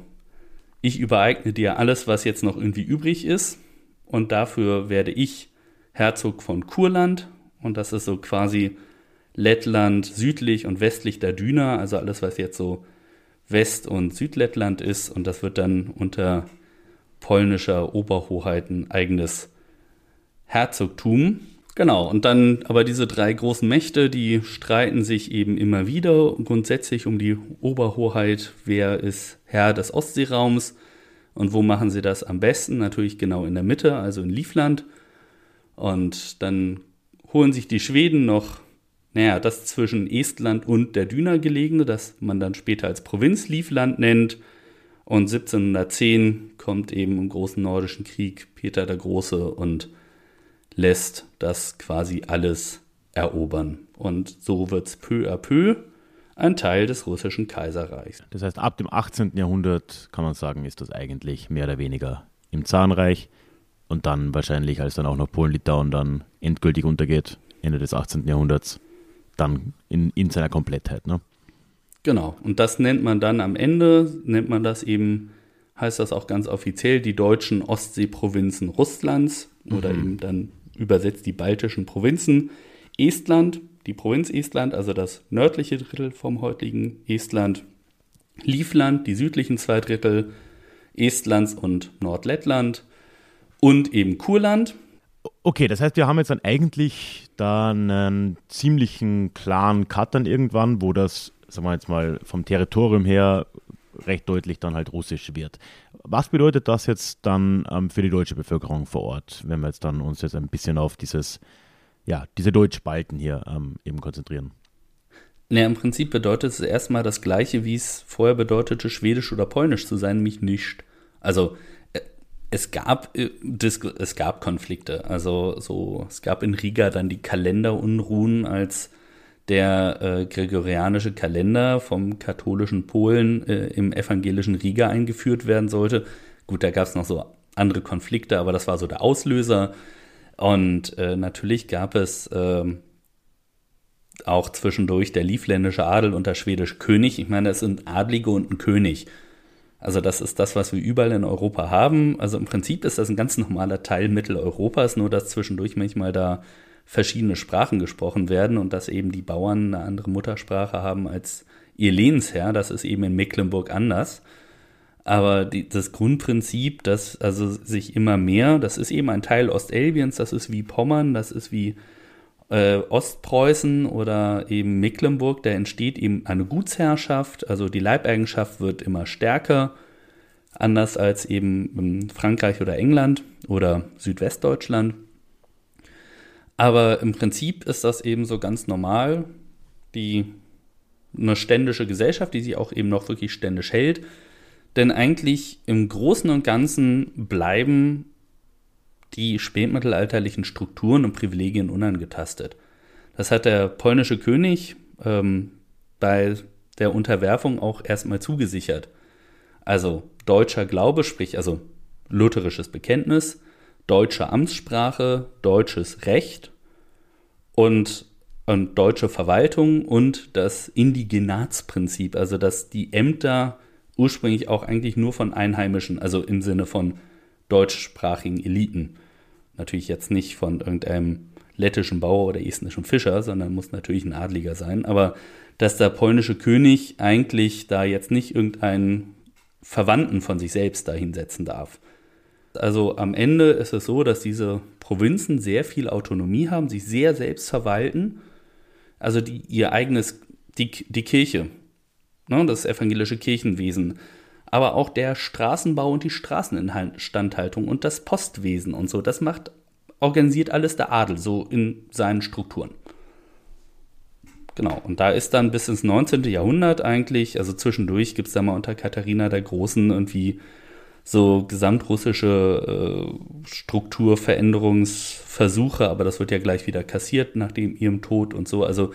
ich übereigne dir alles, was jetzt noch irgendwie übrig ist. Und dafür werde ich Herzog von Kurland und das ist so quasi Lettland südlich und westlich der Düna, also alles, was jetzt so West- und Südlettland ist und das wird dann unter polnischer Oberhoheit ein eigenes Herzogtum. Genau, und dann aber diese drei großen Mächte, die streiten sich eben immer wieder grundsätzlich um die Oberhoheit, wer ist Herr des Ostseeraums und wo machen sie das am besten? Natürlich genau in der Mitte, also in Livland. Und dann holen sich die Schweden noch, naja, das zwischen Estland und der Düna gelegene, das man dann später als Provinz Livland nennt. Und 1710 kommt eben im großen nordischen Krieg Peter der Große und lässt das quasi alles erobern. Und so wird es peu à peu ein Teil des russischen Kaiserreichs. Das heißt, ab dem 18. Jahrhundert kann man sagen, ist das eigentlich mehr oder weniger im Zahnreich. Und dann wahrscheinlich, als dann auch noch Polen-Litauen dann endgültig untergeht, Ende des 18. Jahrhunderts, dann in, in seiner Komplettheit. Ne? Genau, und das nennt man dann am Ende, nennt man das eben, heißt das auch ganz offiziell, die deutschen Ostseeprovinzen Russlands mhm. oder eben dann übersetzt die baltischen Provinzen. Estland, die Provinz Estland, also das nördliche Drittel vom heutigen Estland. Livland, die südlichen zwei Drittel Estlands und Nordlettland und eben Kurland. Okay, das heißt, wir haben jetzt dann eigentlich da einen ziemlichen klaren Cut dann irgendwann, wo das, sagen wir jetzt mal, vom Territorium her recht deutlich dann halt russisch wird. Was bedeutet das jetzt dann ähm, für die deutsche Bevölkerung vor Ort, wenn wir jetzt dann uns jetzt ein bisschen auf dieses, ja, diese Deutschspalten hier ähm, eben konzentrieren? Ja, im Prinzip bedeutet es erstmal das Gleiche, wie es vorher bedeutete, Schwedisch oder Polnisch zu sein, nämlich nicht. Also es gab, äh, es gab Konflikte. Also so, es gab in Riga dann die Kalenderunruhen, als der äh, gregorianische Kalender vom katholischen Polen äh, im evangelischen Riga eingeführt werden sollte. Gut, da gab es noch so andere Konflikte, aber das war so der Auslöser. Und äh, natürlich gab es äh, auch zwischendurch der liefländische Adel und der schwedische König. Ich meine, es sind Adlige und ein König. Also das ist das, was wir überall in Europa haben. Also im Prinzip ist das ein ganz normaler Teil Mitteleuropas, nur dass zwischendurch manchmal da verschiedene Sprachen gesprochen werden und dass eben die Bauern eine andere Muttersprache haben als ihr Lehnsherr. Das ist eben in Mecklenburg anders. Aber die, das Grundprinzip, dass also sich immer mehr, das ist eben ein Teil Ostelbiens, das ist wie Pommern, das ist wie äh, Ostpreußen oder eben Mecklenburg, da entsteht eben eine Gutsherrschaft, also die Leibeigenschaft wird immer stärker, anders als eben Frankreich oder England oder Südwestdeutschland. Aber im Prinzip ist das eben so ganz normal, die eine ständische Gesellschaft, die sich auch eben noch wirklich ständisch hält. Denn eigentlich im Großen und Ganzen bleiben die spätmittelalterlichen Strukturen und Privilegien unangetastet. Das hat der polnische König ähm, bei der Unterwerfung auch erstmal zugesichert. Also deutscher Glaube, sprich also lutherisches Bekenntnis, deutsche Amtssprache, deutsches Recht und, und deutsche Verwaltung und das Indigenatsprinzip, also dass die Ämter ursprünglich auch eigentlich nur von Einheimischen, also im Sinne von deutschsprachigen Eliten. Natürlich jetzt nicht von irgendeinem lettischen Bauer oder estnischen Fischer, sondern muss natürlich ein Adliger sein. Aber dass der polnische König eigentlich da jetzt nicht irgendeinen Verwandten von sich selbst da hinsetzen darf. Also am Ende ist es so, dass diese Provinzen sehr viel Autonomie haben, sich sehr selbst verwalten. Also die, ihr eigenes, die, die Kirche, ne, das evangelische Kirchenwesen aber auch der Straßenbau und die Straßeninstandhaltung und das Postwesen und so, das macht, organisiert alles der Adel so in seinen Strukturen. Genau, und da ist dann bis ins 19. Jahrhundert eigentlich, also zwischendurch gibt es da mal unter Katharina der Großen irgendwie so gesamtrussische äh, Strukturveränderungsversuche, aber das wird ja gleich wieder kassiert nach dem ihrem Tod und so. Also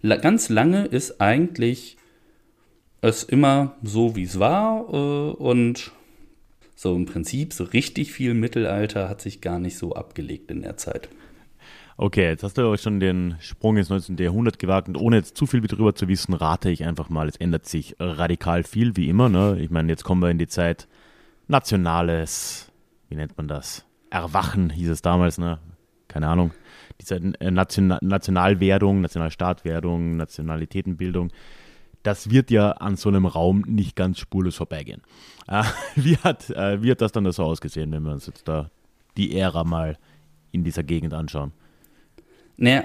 la ganz lange ist eigentlich es immer so, wie es war äh, und so im Prinzip so richtig viel Mittelalter hat sich gar nicht so abgelegt in der Zeit. Okay, jetzt hast du euch schon den Sprung ins 19. Jahrhundert gewagt und ohne jetzt zu viel darüber zu wissen, rate ich einfach mal, es ändert sich radikal viel, wie immer. Ne? Ich meine, jetzt kommen wir in die Zeit nationales, wie nennt man das? Erwachen hieß es damals, ne? Keine Ahnung. Die Zeit äh, Nation Nationalwerdung, Nationalstaatwerdung, Nationalitätenbildung das wird ja an so einem Raum nicht ganz spurlos vorbeigehen. Äh, <laughs> wie, hat, äh, wie hat das dann so ausgesehen, wenn wir uns jetzt da die Ära mal in dieser Gegend anschauen? Naja,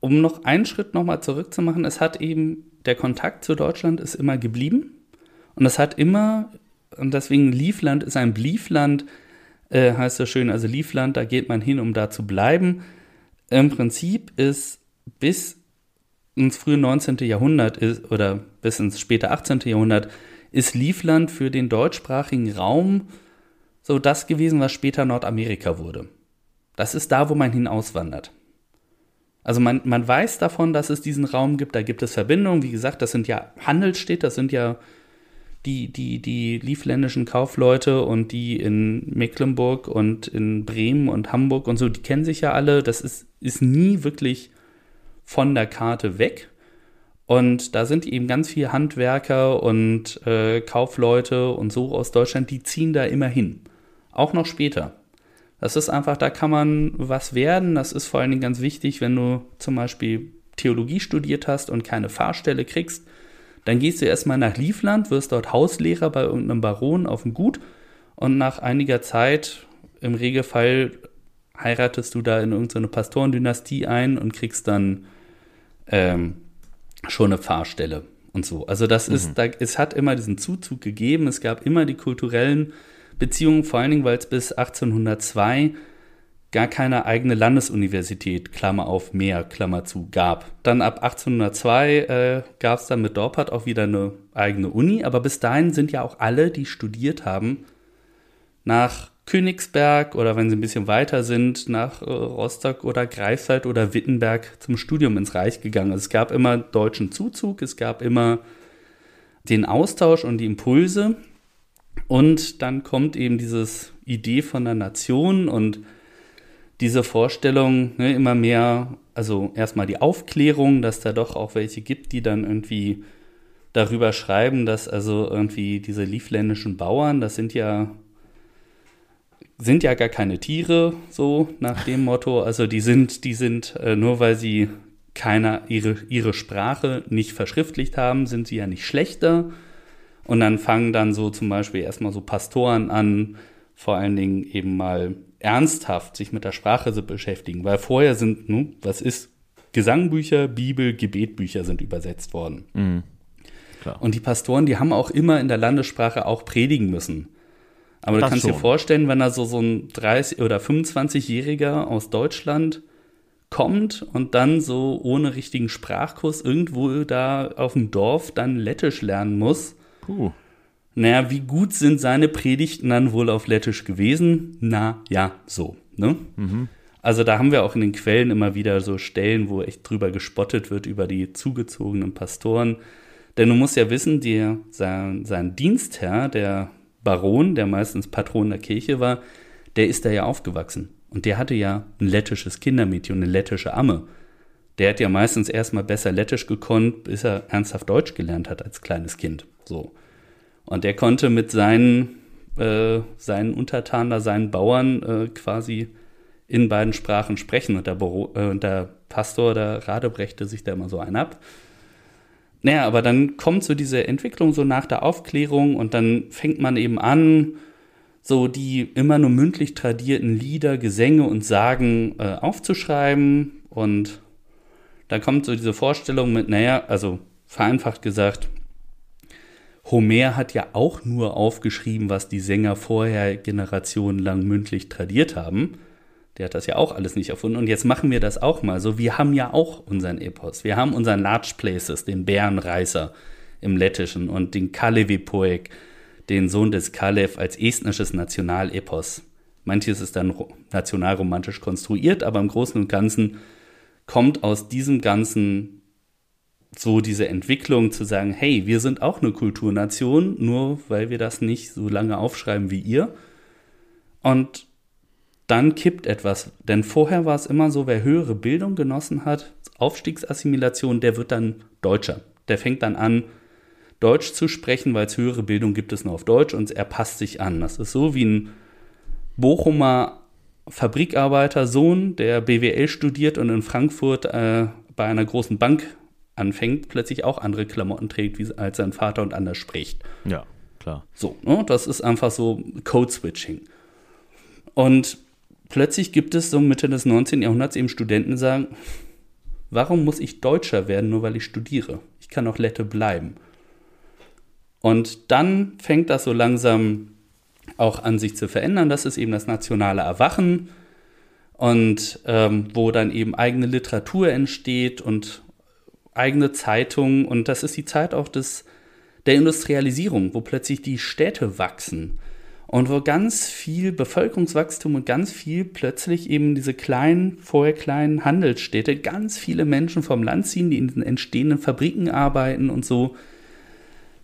um noch einen Schritt nochmal zurückzumachen, es hat eben, der Kontakt zu Deutschland ist immer geblieben und es hat immer, und deswegen Liefland ist ein Bliefland, äh, heißt das schön, also Liefland, da geht man hin, um da zu bleiben. Im Prinzip ist bis ins frühe 19. Jahrhundert ist, oder bis ins späte 18. Jahrhundert ist Livland für den deutschsprachigen Raum so das gewesen, was später Nordamerika wurde. Das ist da, wo man hinauswandert. Also man, man weiß davon, dass es diesen Raum gibt, da gibt es Verbindungen. Wie gesagt, das sind ja Handelsstädte, das sind ja die, die, die liefländischen Kaufleute und die in Mecklenburg und in Bremen und Hamburg und so, die kennen sich ja alle. Das ist, ist nie wirklich von der Karte weg. Und da sind eben ganz viele Handwerker und äh, Kaufleute und so aus Deutschland, die ziehen da immer hin. Auch noch später. Das ist einfach, da kann man was werden. Das ist vor allen Dingen ganz wichtig, wenn du zum Beispiel Theologie studiert hast und keine Fahrstelle kriegst. Dann gehst du erstmal nach Liefland, wirst dort Hauslehrer bei irgendeinem Baron auf dem Gut und nach einiger Zeit, im Regelfall, heiratest du da in irgendeine Pastorendynastie ein und kriegst dann ähm, schon eine Fahrstelle und so. Also das mhm. ist, da, es hat immer diesen Zuzug gegeben, es gab immer die kulturellen Beziehungen, vor allen Dingen, weil es bis 1802 gar keine eigene Landesuniversität, Klammer auf mehr, Klammer zu, gab. Dann ab 1802 äh, gab es dann mit Dorpat auch wieder eine eigene Uni, aber bis dahin sind ja auch alle, die studiert haben, nach Königsberg oder wenn sie ein bisschen weiter sind, nach äh, Rostock oder Greifswald oder Wittenberg zum Studium ins Reich gegangen. Also es gab immer deutschen Zuzug, es gab immer den Austausch und die Impulse. Und dann kommt eben dieses Idee von der Nation und diese Vorstellung ne, immer mehr, also erstmal die Aufklärung, dass da doch auch welche gibt, die dann irgendwie darüber schreiben, dass also irgendwie diese liefländischen Bauern, das sind ja sind ja gar keine Tiere, so nach dem Motto. Also die sind, die sind, äh, nur weil sie keiner ihre, ihre Sprache nicht verschriftlicht haben, sind sie ja nicht schlechter. Und dann fangen dann so zum Beispiel erstmal so Pastoren an, vor allen Dingen eben mal ernsthaft sich mit der Sprache zu beschäftigen, weil vorher sind, nun, was ist, Gesangbücher, Bibel, Gebetbücher sind übersetzt worden. Mhm. Und die Pastoren, die haben auch immer in der Landessprache auch predigen müssen. Aber das du kannst schon. dir vorstellen, wenn da so, so ein 30- oder 25-Jähriger aus Deutschland kommt und dann so ohne richtigen Sprachkurs irgendwo da auf dem Dorf dann Lettisch lernen muss. Puh. Naja, wie gut sind seine Predigten dann wohl auf Lettisch gewesen? Na ja, so. Ne? Mhm. Also da haben wir auch in den Quellen immer wieder so Stellen, wo echt drüber gespottet wird über die zugezogenen Pastoren. Denn du musst ja wissen, der, sein, sein Dienstherr, der Baron, der meistens Patron der Kirche war, der ist da ja aufgewachsen. Und der hatte ja ein lettisches Kindermädchen und eine lettische Amme. Der hat ja meistens erstmal besser lettisch gekonnt, bis er ernsthaft Deutsch gelernt hat als kleines Kind. So. Und der konnte mit seinen, äh, seinen Untertanen, seinen Bauern äh, quasi in beiden Sprachen sprechen. Und der, Büro, äh, der Pastor, der Radebrechte sich da immer so ein ab. Naja, aber dann kommt so diese Entwicklung so nach der Aufklärung und dann fängt man eben an, so die immer nur mündlich tradierten Lieder, Gesänge und Sagen äh, aufzuschreiben. Und da kommt so diese Vorstellung mit, naja, also vereinfacht gesagt, Homer hat ja auch nur aufgeschrieben, was die Sänger vorher generationenlang mündlich tradiert haben. Der hat das ja auch alles nicht erfunden. Und jetzt machen wir das auch mal so. Wir haben ja auch unseren Epos. Wir haben unseren Large Places, den Bärenreißer im Lettischen und den Kalevipoek, den Sohn des Kalev als estnisches Nationalepos. Manches ist dann nationalromantisch konstruiert, aber im Großen und Ganzen kommt aus diesem ganzen so diese Entwicklung zu sagen, hey, wir sind auch eine Kulturnation, nur weil wir das nicht so lange aufschreiben wie ihr. Und dann kippt etwas. Denn vorher war es immer so, wer höhere Bildung genossen hat, Aufstiegsassimilation, der wird dann Deutscher. Der fängt dann an, Deutsch zu sprechen, weil es höhere Bildung gibt es nur auf Deutsch und er passt sich an. Das ist so wie ein Bochumer Fabrikarbeitersohn, der BWL studiert und in Frankfurt äh, bei einer großen Bank anfängt, plötzlich auch andere Klamotten trägt wie, als sein Vater und anders spricht. Ja, klar. So, ne? das ist einfach so Code-Switching. Und plötzlich gibt es so Mitte des 19. Jahrhunderts eben Studenten, die sagen, warum muss ich Deutscher werden, nur weil ich studiere? Ich kann auch Lette bleiben. Und dann fängt das so langsam auch an sich zu verändern. Das ist eben das nationale Erwachen und ähm, wo dann eben eigene Literatur entsteht und eigene Zeitungen. Und das ist die Zeit auch des, der Industrialisierung, wo plötzlich die Städte wachsen und wo ganz viel Bevölkerungswachstum und ganz viel plötzlich eben diese kleinen, vorher kleinen Handelsstädte, ganz viele Menschen vom Land ziehen, die in den entstehenden Fabriken arbeiten und so.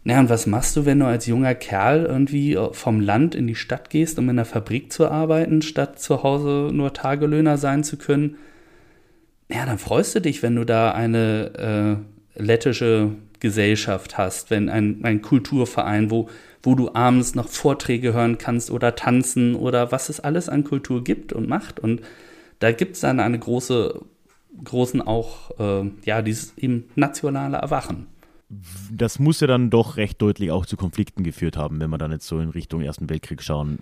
Na, und was machst du, wenn du als junger Kerl irgendwie vom Land in die Stadt gehst, um in der Fabrik zu arbeiten, statt zu Hause nur Tagelöhner sein zu können? Ja, dann freust du dich, wenn du da eine äh, lettische Gesellschaft hast, wenn ein, ein Kulturverein, wo wo du abends noch Vorträge hören kannst oder tanzen oder was es alles an Kultur gibt und macht. Und da gibt es dann eine große, großen auch, äh, ja, dieses eben nationale Erwachen. Das muss ja dann doch recht deutlich auch zu Konflikten geführt haben, wenn wir dann jetzt so in Richtung Ersten Weltkrieg schauen.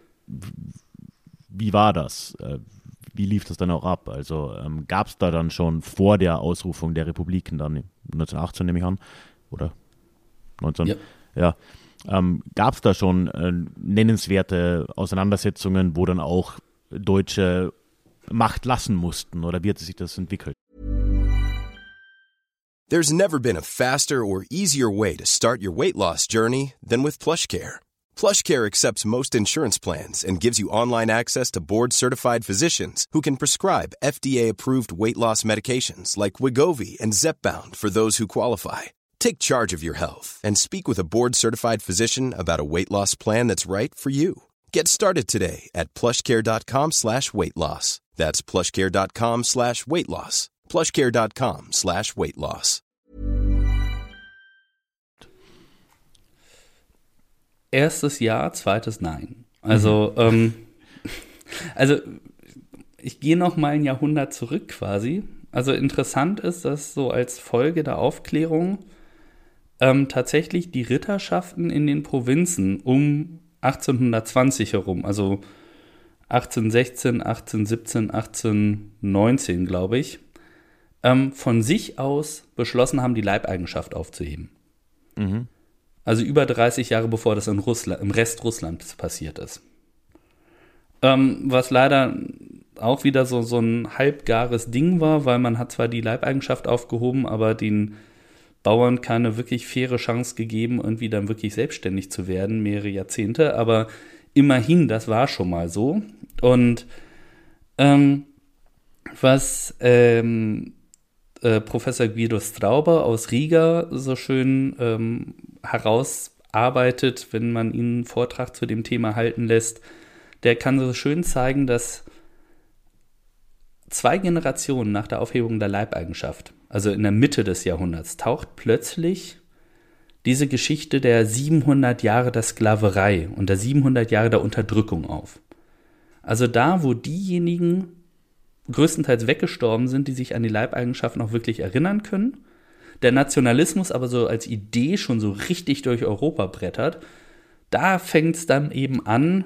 Wie war das? Äh, wie lief das dann auch ab? Also ähm, gab es da dann schon vor der Ausrufung der Republiken dann 1918 nehme ich an oder 19? Ja. ja ähm, Gab es da schon äh, nennenswerte Auseinandersetzungen, wo dann auch Deutsche Macht lassen mussten? Oder wie hat sich das entwickelt? There's never been a faster or easier way to start your weight loss journey than with PlushCare. PlushCare accepts most insurance plans and gives you online access to board-certified physicians who can prescribe FDA-approved weight loss medications like Wigovi and Zepbound for those who qualify. Take charge of your health and speak with a board certified physician about a weight loss plan that's right for you. Get started today at plushcare.com slash weight loss. That's plushcare.com slash weight loss. plushcare.com slash weight loss. Erstes Ja, zweites Nein. Also, ähm, <laughs> also ich gehe noch mal ein Jahrhundert zurück quasi. Also interessant ist, dass so als Folge der Aufklärung ähm, tatsächlich die Ritterschaften in den Provinzen um 1820 herum, also 1816, 1817, 1819, glaube ich, ähm, von sich aus beschlossen haben, die Leibeigenschaft aufzuheben. Mhm. Also über 30 Jahre bevor das in Russland, im Rest Russlands passiert ist. Ähm, was leider auch wieder so, so ein halbgares Ding war, weil man hat zwar die Leibeigenschaft aufgehoben, aber den Bauern keine wirklich faire Chance gegeben, irgendwie dann wirklich selbstständig zu werden, mehrere Jahrzehnte. Aber immerhin, das war schon mal so. Und ähm, was ähm, äh, Professor Guido Strauber aus Riga so schön ähm, herausarbeitet, wenn man ihn einen Vortrag zu dem Thema halten lässt, der kann so schön zeigen, dass zwei Generationen nach der Aufhebung der Leibeigenschaft also in der Mitte des Jahrhunderts, taucht plötzlich diese Geschichte der 700 Jahre der Sklaverei und der 700 Jahre der Unterdrückung auf. Also da, wo diejenigen größtenteils weggestorben sind, die sich an die Leibeigenschaften auch wirklich erinnern können, der Nationalismus aber so als Idee schon so richtig durch Europa brettert, da fängt es dann eben an,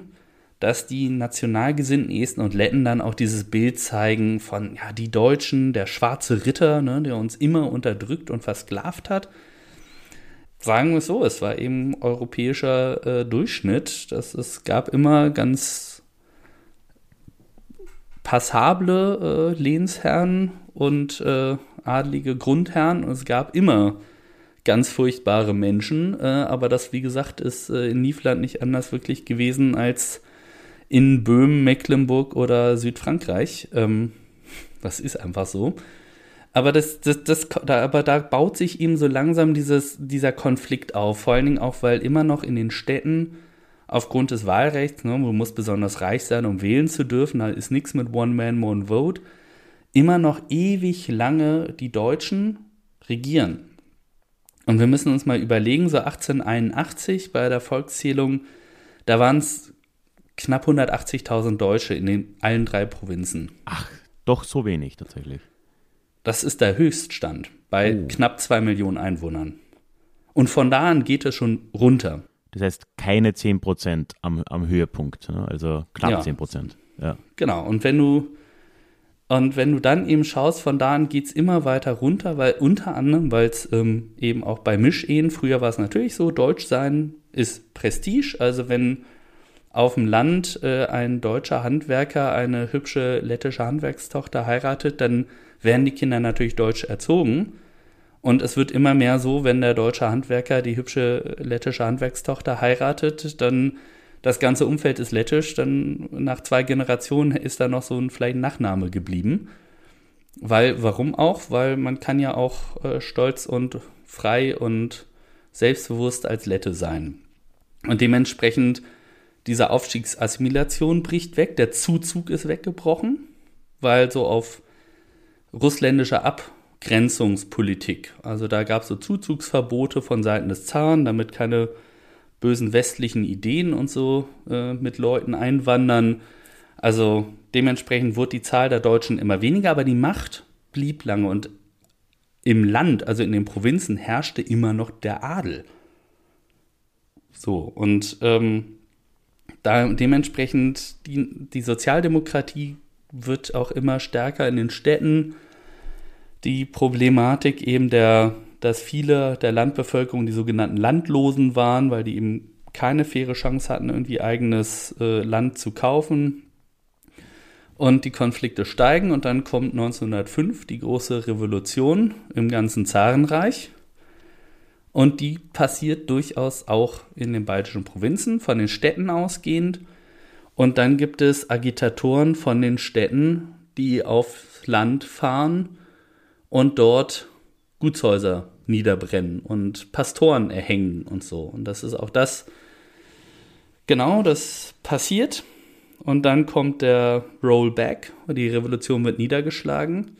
dass die nationalgesinnten Esten und Letten dann auch dieses Bild zeigen von, ja, die Deutschen, der schwarze Ritter, ne, der uns immer unterdrückt und versklavt hat. Sagen wir es so, es war eben europäischer äh, Durchschnitt. Das, es gab immer ganz passable äh, Lehnsherren und äh, adlige Grundherren. Und es gab immer ganz furchtbare Menschen. Äh, aber das, wie gesagt, ist äh, in Niefland nicht anders wirklich gewesen als in Böhmen, Mecklenburg oder Südfrankreich. Ähm, das ist einfach so. Aber, das, das, das, da, aber da baut sich eben so langsam dieses, dieser Konflikt auf. Vor allen Dingen auch, weil immer noch in den Städten aufgrund des Wahlrechts, ne, man muss besonders reich sein, um wählen zu dürfen, da ist nichts mit One Man, One Vote, immer noch ewig lange die Deutschen regieren. Und wir müssen uns mal überlegen, so 1881 bei der Volkszählung, da waren es knapp 180.000 Deutsche in den allen drei Provinzen. Ach, doch so wenig tatsächlich. Das ist der Höchststand bei oh. knapp zwei Millionen Einwohnern. Und von da an geht es schon runter. Das heißt, keine 10 Prozent am, am Höhepunkt, ne? also knapp ja. 10 Prozent. Ja. Genau, und wenn du und wenn du dann eben schaust, von da an geht es immer weiter runter, weil unter anderem, weil es ähm, eben auch bei Mischehen, früher war es natürlich so, Deutsch sein ist Prestige. Also wenn auf dem Land äh, ein deutscher Handwerker eine hübsche lettische Handwerkstochter heiratet, dann werden die Kinder natürlich deutsch erzogen. Und es wird immer mehr so, wenn der deutsche Handwerker die hübsche lettische Handwerkstochter heiratet, dann das ganze Umfeld ist lettisch, dann nach zwei Generationen ist da noch so ein vielleicht Nachname geblieben. Weil, warum auch? Weil man kann ja auch äh, stolz und frei und selbstbewusst als Lette sein. Und dementsprechend diese Aufstiegsassimilation bricht weg, der Zuzug ist weggebrochen, weil so auf russländischer Abgrenzungspolitik, also da gab es so Zuzugsverbote von Seiten des Zaren, damit keine bösen westlichen Ideen und so äh, mit Leuten einwandern. Also dementsprechend wurde die Zahl der Deutschen immer weniger, aber die Macht blieb lange und im Land, also in den Provinzen, herrschte immer noch der Adel. So, und ähm, da, dementsprechend, die, die Sozialdemokratie wird auch immer stärker in den Städten. Die Problematik eben der, dass viele der Landbevölkerung die sogenannten Landlosen waren, weil die eben keine faire Chance hatten, irgendwie eigenes äh, Land zu kaufen. Und die Konflikte steigen und dann kommt 1905 die große Revolution im ganzen Zarenreich. Und die passiert durchaus auch in den baltischen Provinzen, von den Städten ausgehend. Und dann gibt es Agitatoren von den Städten, die aufs Land fahren und dort Genau, das passiert. Und dann kommt der Rollback, die Revolution wird niedergeschlagen.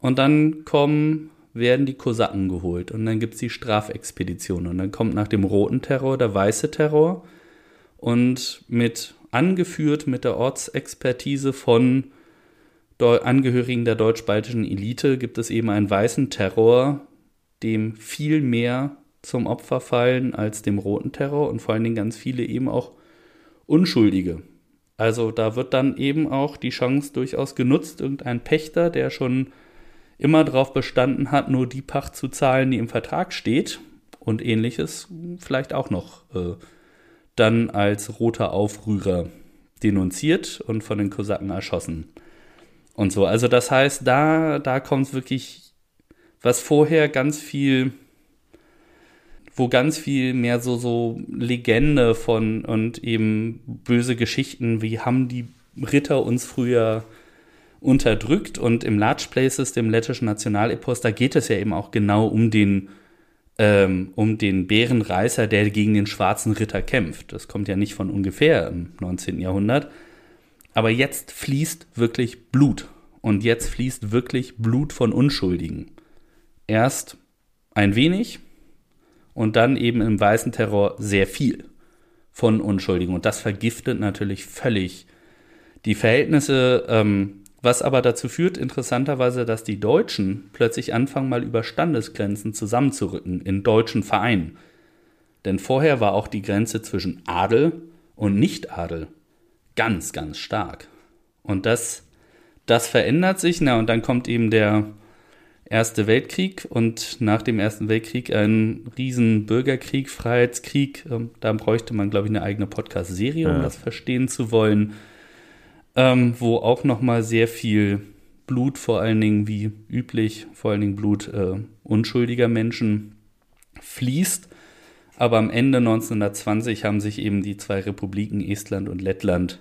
Und dann kommen, werden die Kosaken geholt. Und dann gibt es die Strafexpedition. Und dann kommt nach dem roten Terror der weiße Terror. Und mit angeführt mit der Ortsexpertise von Angehörigen der deutsch-baltischen Elite gibt es eben einen weißen Terror, dem viel mehr zum Opfer fallen als dem roten Terror und vor allen Dingen ganz viele eben auch Unschuldige. Also da wird dann eben auch die Chance durchaus genutzt, irgendein Pächter, der schon immer darauf bestanden hat, nur die Pacht zu zahlen, die im Vertrag steht und ähnliches, vielleicht auch noch äh, dann als roter Aufrührer denunziert und von den Kosaken erschossen. Und so. Also das heißt, da, da kommt wirklich, was vorher ganz viel, wo ganz viel mehr so, so Legende von und eben böse Geschichten, wie haben die Ritter uns früher unterdrückt und im Large Places, dem lettischen Nationalepos, da geht es ja eben auch genau um den ähm, um den Bärenreißer, der gegen den schwarzen Ritter kämpft. Das kommt ja nicht von ungefähr im 19. Jahrhundert. Aber jetzt fließt wirklich Blut. Und jetzt fließt wirklich Blut von Unschuldigen. Erst ein wenig und dann eben im weißen Terror sehr viel von Unschuldigen. Und das vergiftet natürlich völlig die Verhältnisse ähm, was aber dazu führt, interessanterweise, dass die Deutschen plötzlich anfangen, mal über Standesgrenzen zusammenzurücken in deutschen Vereinen. Denn vorher war auch die Grenze zwischen Adel und Nichtadel ganz, ganz stark. Und das, das verändert sich. Na, und dann kommt eben der Erste Weltkrieg und nach dem Ersten Weltkrieg ein riesen Bürgerkrieg, Freiheitskrieg. Ähm, da bräuchte man, glaube ich, eine eigene Podcast-Serie, um ja. das verstehen zu wollen ähm, wo auch noch mal sehr viel Blut, vor allen Dingen wie üblich, vor allen Dingen Blut äh, unschuldiger Menschen fließt. Aber am Ende 1920 haben sich eben die zwei Republiken Estland und Lettland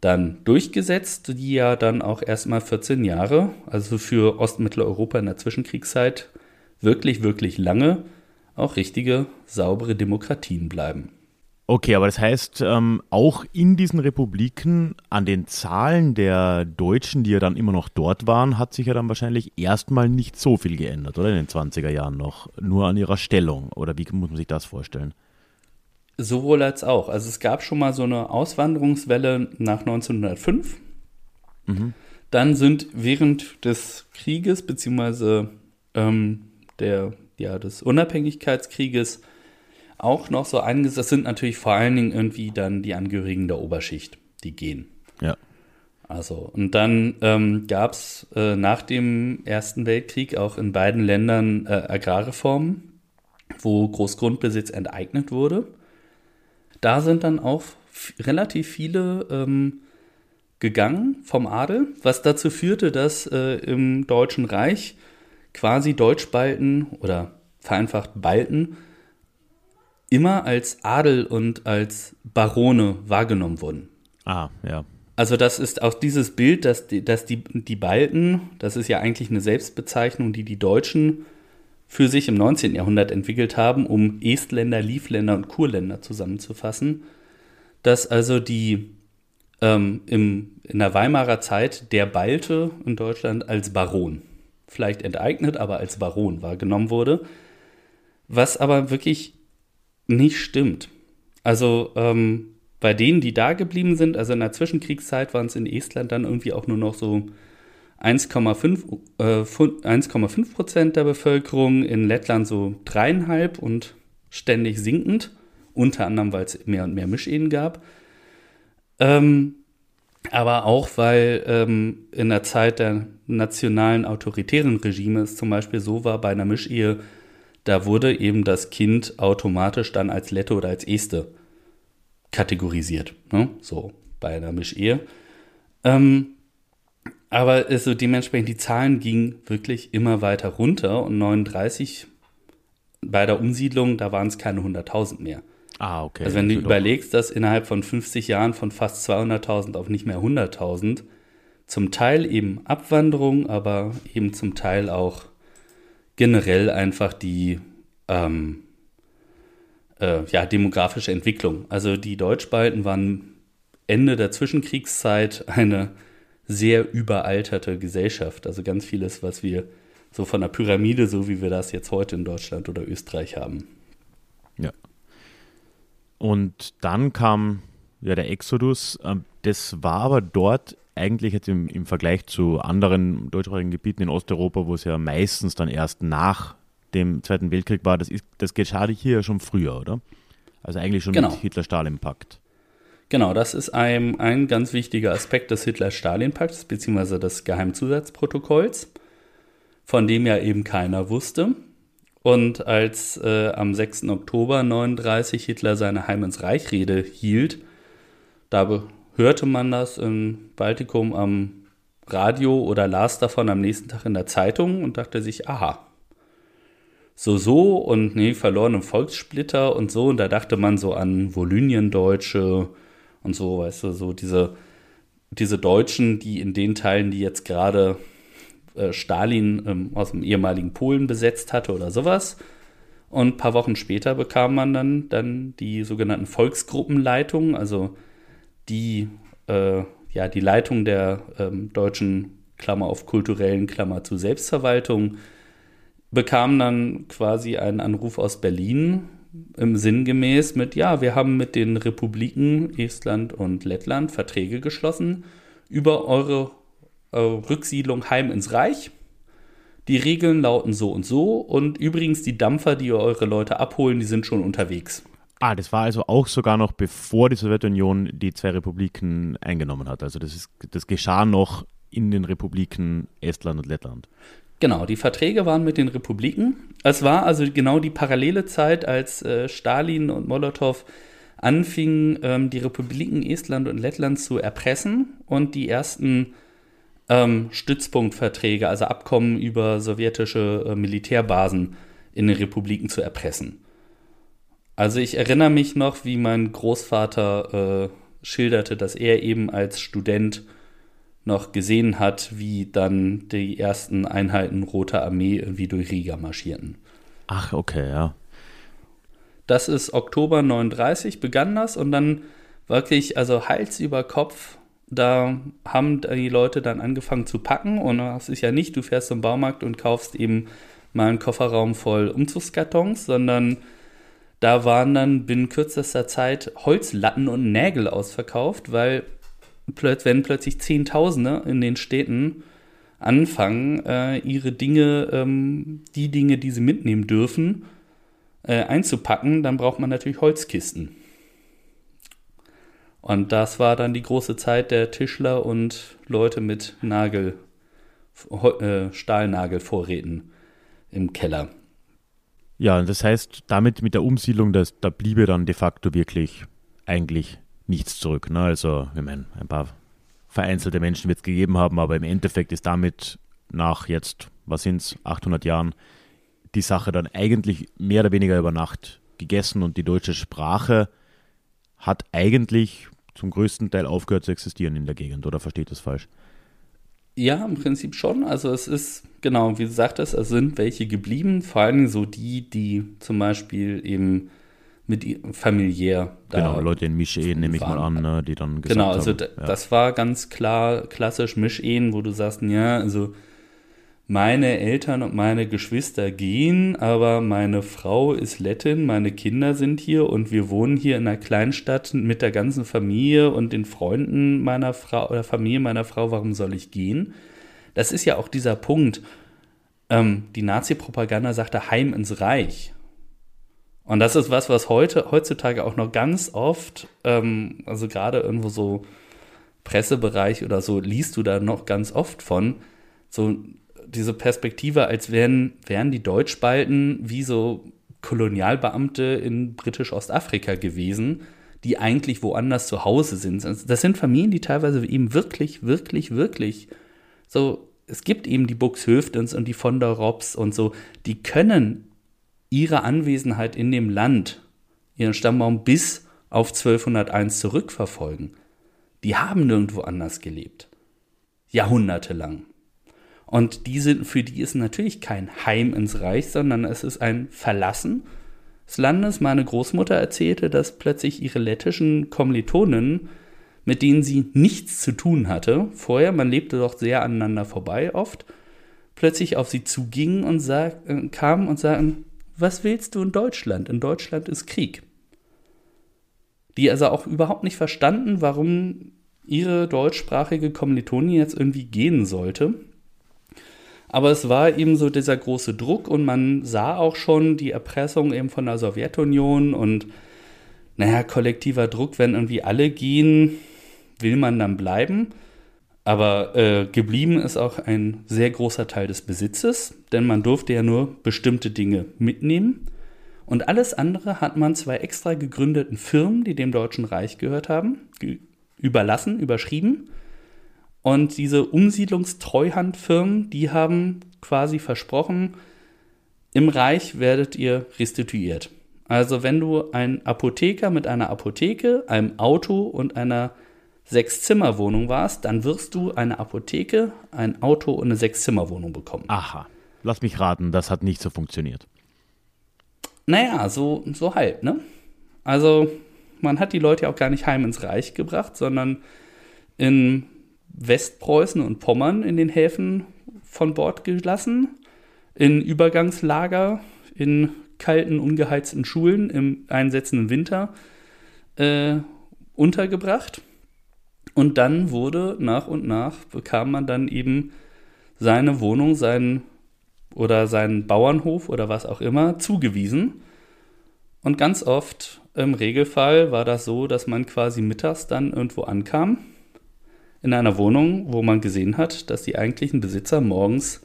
dann durchgesetzt, die ja dann auch erstmal 14 Jahre, also für Ostmitteleuropa in der Zwischenkriegszeit, wirklich, wirklich lange auch richtige, saubere Demokratien bleiben. Okay, aber das heißt, ähm, auch in diesen Republiken an den Zahlen der Deutschen, die ja dann immer noch dort waren, hat sich ja dann wahrscheinlich erstmal nicht so viel geändert, oder in den 20er Jahren noch? Nur an ihrer Stellung, oder wie muss man sich das vorstellen? Sowohl als auch. Also es gab schon mal so eine Auswanderungswelle nach 1905. Mhm. Dann sind während des Krieges, beziehungsweise ähm, der, ja, des Unabhängigkeitskrieges, auch noch so einiges. Das sind natürlich vor allen Dingen irgendwie dann die Angehörigen der Oberschicht, die gehen. Ja. Also, und dann ähm, gab es äh, nach dem Ersten Weltkrieg auch in beiden Ländern äh, Agrarreformen, wo Großgrundbesitz enteignet wurde. Da sind dann auch relativ viele ähm, gegangen vom Adel, was dazu führte, dass äh, im Deutschen Reich quasi Deutschbalten oder vereinfacht Balten immer als Adel und als Barone wahrgenommen wurden. Ah, ja. Also das ist auch dieses Bild, dass die, dass die, die Balten, das ist ja eigentlich eine Selbstbezeichnung, die die Deutschen für sich im 19. Jahrhundert entwickelt haben, um Estländer, Liefländer und Kurländer zusammenzufassen, dass also die ähm, im, in der Weimarer Zeit der Balte in Deutschland als Baron, vielleicht enteignet, aber als Baron wahrgenommen wurde, was aber wirklich nicht stimmt. Also ähm, bei denen, die da geblieben sind, also in der Zwischenkriegszeit waren es in Estland dann irgendwie auch nur noch so 1,5 äh, Prozent der Bevölkerung, in Lettland so dreieinhalb und ständig sinkend, unter anderem, weil es mehr und mehr Mischehen gab. Ähm, aber auch, weil ähm, in der Zeit der nationalen autoritären Regime es zum Beispiel so war, bei einer Mischehe da wurde eben das Kind automatisch dann als Lette oder als Este kategorisiert. Ne? So bei einer Mischehe. Ähm, aber also dementsprechend, die Zahlen gingen wirklich immer weiter runter und 39 bei der Umsiedlung, da waren es keine 100.000 mehr. Ah, okay. Also wenn du überlegst, dass innerhalb von 50 Jahren von fast 200.000 auf nicht mehr 100.000, zum Teil eben Abwanderung, aber eben zum Teil auch generell einfach die, ähm, äh, ja, demografische Entwicklung. Also die Deutschbalten waren Ende der Zwischenkriegszeit eine sehr überalterte Gesellschaft. Also ganz vieles, was wir so von der Pyramide, so wie wir das jetzt heute in Deutschland oder Österreich haben. Ja. Und dann kam ja der Exodus. Ähm, das war aber dort eigentlich jetzt im, im Vergleich zu anderen deutschsprachigen Gebieten in Osteuropa, wo es ja meistens dann erst nach dem Zweiten Weltkrieg war, das, ist, das geschah hier ja schon früher, oder? Also eigentlich schon genau. mit Hitler-Stalin-Pakt. Genau, das ist ein, ein ganz wichtiger Aspekt des Hitler-Stalin-Pakts, beziehungsweise des Geheimzusatzprotokolls, von dem ja eben keiner wusste. Und als äh, am 6. Oktober 1939 Hitler seine Heim ins Reich-Rede hielt, da hörte man das im Baltikum am Radio oder las davon am nächsten Tag in der Zeitung und dachte sich, aha, so, so und nee, verlorene Volkssplitter und so. Und da dachte man so an Volynien-Deutsche und so, weißt du, so diese, diese Deutschen, die in den Teilen, die jetzt gerade äh, Stalin ähm, aus dem ehemaligen Polen besetzt hatte oder sowas. Und ein paar Wochen später bekam man dann, dann die sogenannten Volksgruppenleitungen, also die, äh, ja, die Leitung der ähm, deutschen Klammer auf kulturellen Klammer zu Selbstverwaltung, bekam dann quasi einen Anruf aus Berlin im sinngemäß mit, ja, wir haben mit den Republiken Estland und Lettland Verträge geschlossen über eure, eure Rücksiedlung heim ins Reich. Die Regeln lauten so und so und übrigens die Dampfer, die eure Leute abholen, die sind schon unterwegs. Ah, das war also auch sogar noch bevor die Sowjetunion die zwei Republiken eingenommen hat. Also das, ist, das geschah noch in den Republiken Estland und Lettland. Genau, die Verträge waren mit den Republiken. Es war also genau die parallele Zeit, als äh, Stalin und Molotow anfingen, ähm, die Republiken Estland und Lettland zu erpressen und die ersten ähm, Stützpunktverträge, also Abkommen über sowjetische äh, Militärbasen in den Republiken zu erpressen. Also ich erinnere mich noch, wie mein Großvater äh, schilderte, dass er eben als Student noch gesehen hat, wie dann die ersten Einheiten Roter Armee irgendwie durch Riga marschierten. Ach, okay, ja. Das ist Oktober 39 begann das und dann wirklich, also Hals über Kopf, da haben die Leute dann angefangen zu packen und das ist ja nicht, du fährst zum Baumarkt und kaufst eben mal einen Kofferraum voll Umzugskartons, sondern da waren dann binnen kürzester Zeit Holzlatten und Nägel ausverkauft, weil wenn plötzlich Zehntausende in den Städten anfangen, äh, ihre Dinge, ähm, die Dinge, die sie mitnehmen dürfen, äh, einzupacken, dann braucht man natürlich Holzkisten. Und das war dann die große Zeit der Tischler und Leute mit Nagel, äh, Stahlnagelvorräten im Keller. Ja, das heißt, damit mit der Umsiedlung, das, da bliebe dann de facto wirklich eigentlich nichts zurück. Ne? Also, ich meine, ein paar vereinzelte Menschen wird es gegeben haben, aber im Endeffekt ist damit nach jetzt, was sind es, 800 Jahren, die Sache dann eigentlich mehr oder weniger über Nacht gegessen und die deutsche Sprache hat eigentlich zum größten Teil aufgehört zu existieren in der Gegend, oder versteht das falsch? Ja, im Prinzip schon. Also es ist, genau, wie du sagtest, es sind welche geblieben, vor allem so die, die zum Beispiel eben mit familiär da. Genau, Leute in Mischehen nehme ich mal an, ne, die dann gesagt Genau, also haben, ja. das war ganz klar klassisch Mischehen, wo du sagst, ja, also meine Eltern und meine Geschwister gehen, aber meine Frau ist Lettin, meine Kinder sind hier und wir wohnen hier in einer Kleinstadt mit der ganzen Familie und den Freunden meiner Frau oder Familie meiner Frau, warum soll ich gehen? Das ist ja auch dieser Punkt. Ähm, die Nazi-Propaganda sagte Heim ins Reich. Und das ist was, was heute, heutzutage auch noch ganz oft, ähm, also gerade irgendwo so Pressebereich oder so, liest du da noch ganz oft von, so diese Perspektive, als wären, wären die Deutschbalten wie so Kolonialbeamte in britisch-Ostafrika gewesen, die eigentlich woanders zu Hause sind. Das sind Familien, die teilweise eben wirklich, wirklich, wirklich so, es gibt eben die Buxhöftens und die von der Robs und so, die können ihre Anwesenheit in dem Land, ihren Stammbaum bis auf 1201 zurückverfolgen. Die haben nirgendwo anders gelebt. Jahrhundertelang. Und die sind, für die ist natürlich kein Heim ins Reich, sondern es ist ein Verlassen, des Landes meine Großmutter erzählte, dass plötzlich ihre lettischen Kommilitonen, mit denen sie nichts zu tun hatte, vorher, man lebte doch sehr aneinander vorbei oft, plötzlich auf sie zugingen und sag, äh, kamen und sagten, was willst du in Deutschland? In Deutschland ist Krieg. Die also auch überhaupt nicht verstanden, warum ihre deutschsprachige Kommilitonin jetzt irgendwie gehen sollte. Aber es war eben so dieser große Druck und man sah auch schon die Erpressung eben von der Sowjetunion und naja, kollektiver Druck, wenn irgendwie alle gehen, will man dann bleiben. Aber äh, geblieben ist auch ein sehr großer Teil des Besitzes, denn man durfte ja nur bestimmte Dinge mitnehmen. Und alles andere hat man zwei extra gegründeten Firmen, die dem Deutschen Reich gehört haben, überlassen, überschrieben. Und diese Umsiedlungstreuhandfirmen, die haben quasi versprochen, im Reich werdet ihr restituiert. Also wenn du ein Apotheker mit einer Apotheke, einem Auto und einer Sechs-Zimmer-Wohnung warst, dann wirst du eine Apotheke, ein Auto und eine Sechs-Zimmer-Wohnung bekommen. Aha. Lass mich raten, das hat nicht so funktioniert. Naja, so, so halb, ne? Also, man hat die Leute ja auch gar nicht heim ins Reich gebracht, sondern in Westpreußen und Pommern in den Häfen von Bord gelassen, in Übergangslager, in kalten, ungeheizten Schulen im einsetzenden Winter äh, untergebracht. Und dann wurde nach und nach, bekam man dann eben seine Wohnung, seinen oder seinen Bauernhof oder was auch immer zugewiesen. Und ganz oft im Regelfall war das so, dass man quasi mittags dann irgendwo ankam in einer Wohnung, wo man gesehen hat, dass die eigentlichen Besitzer morgens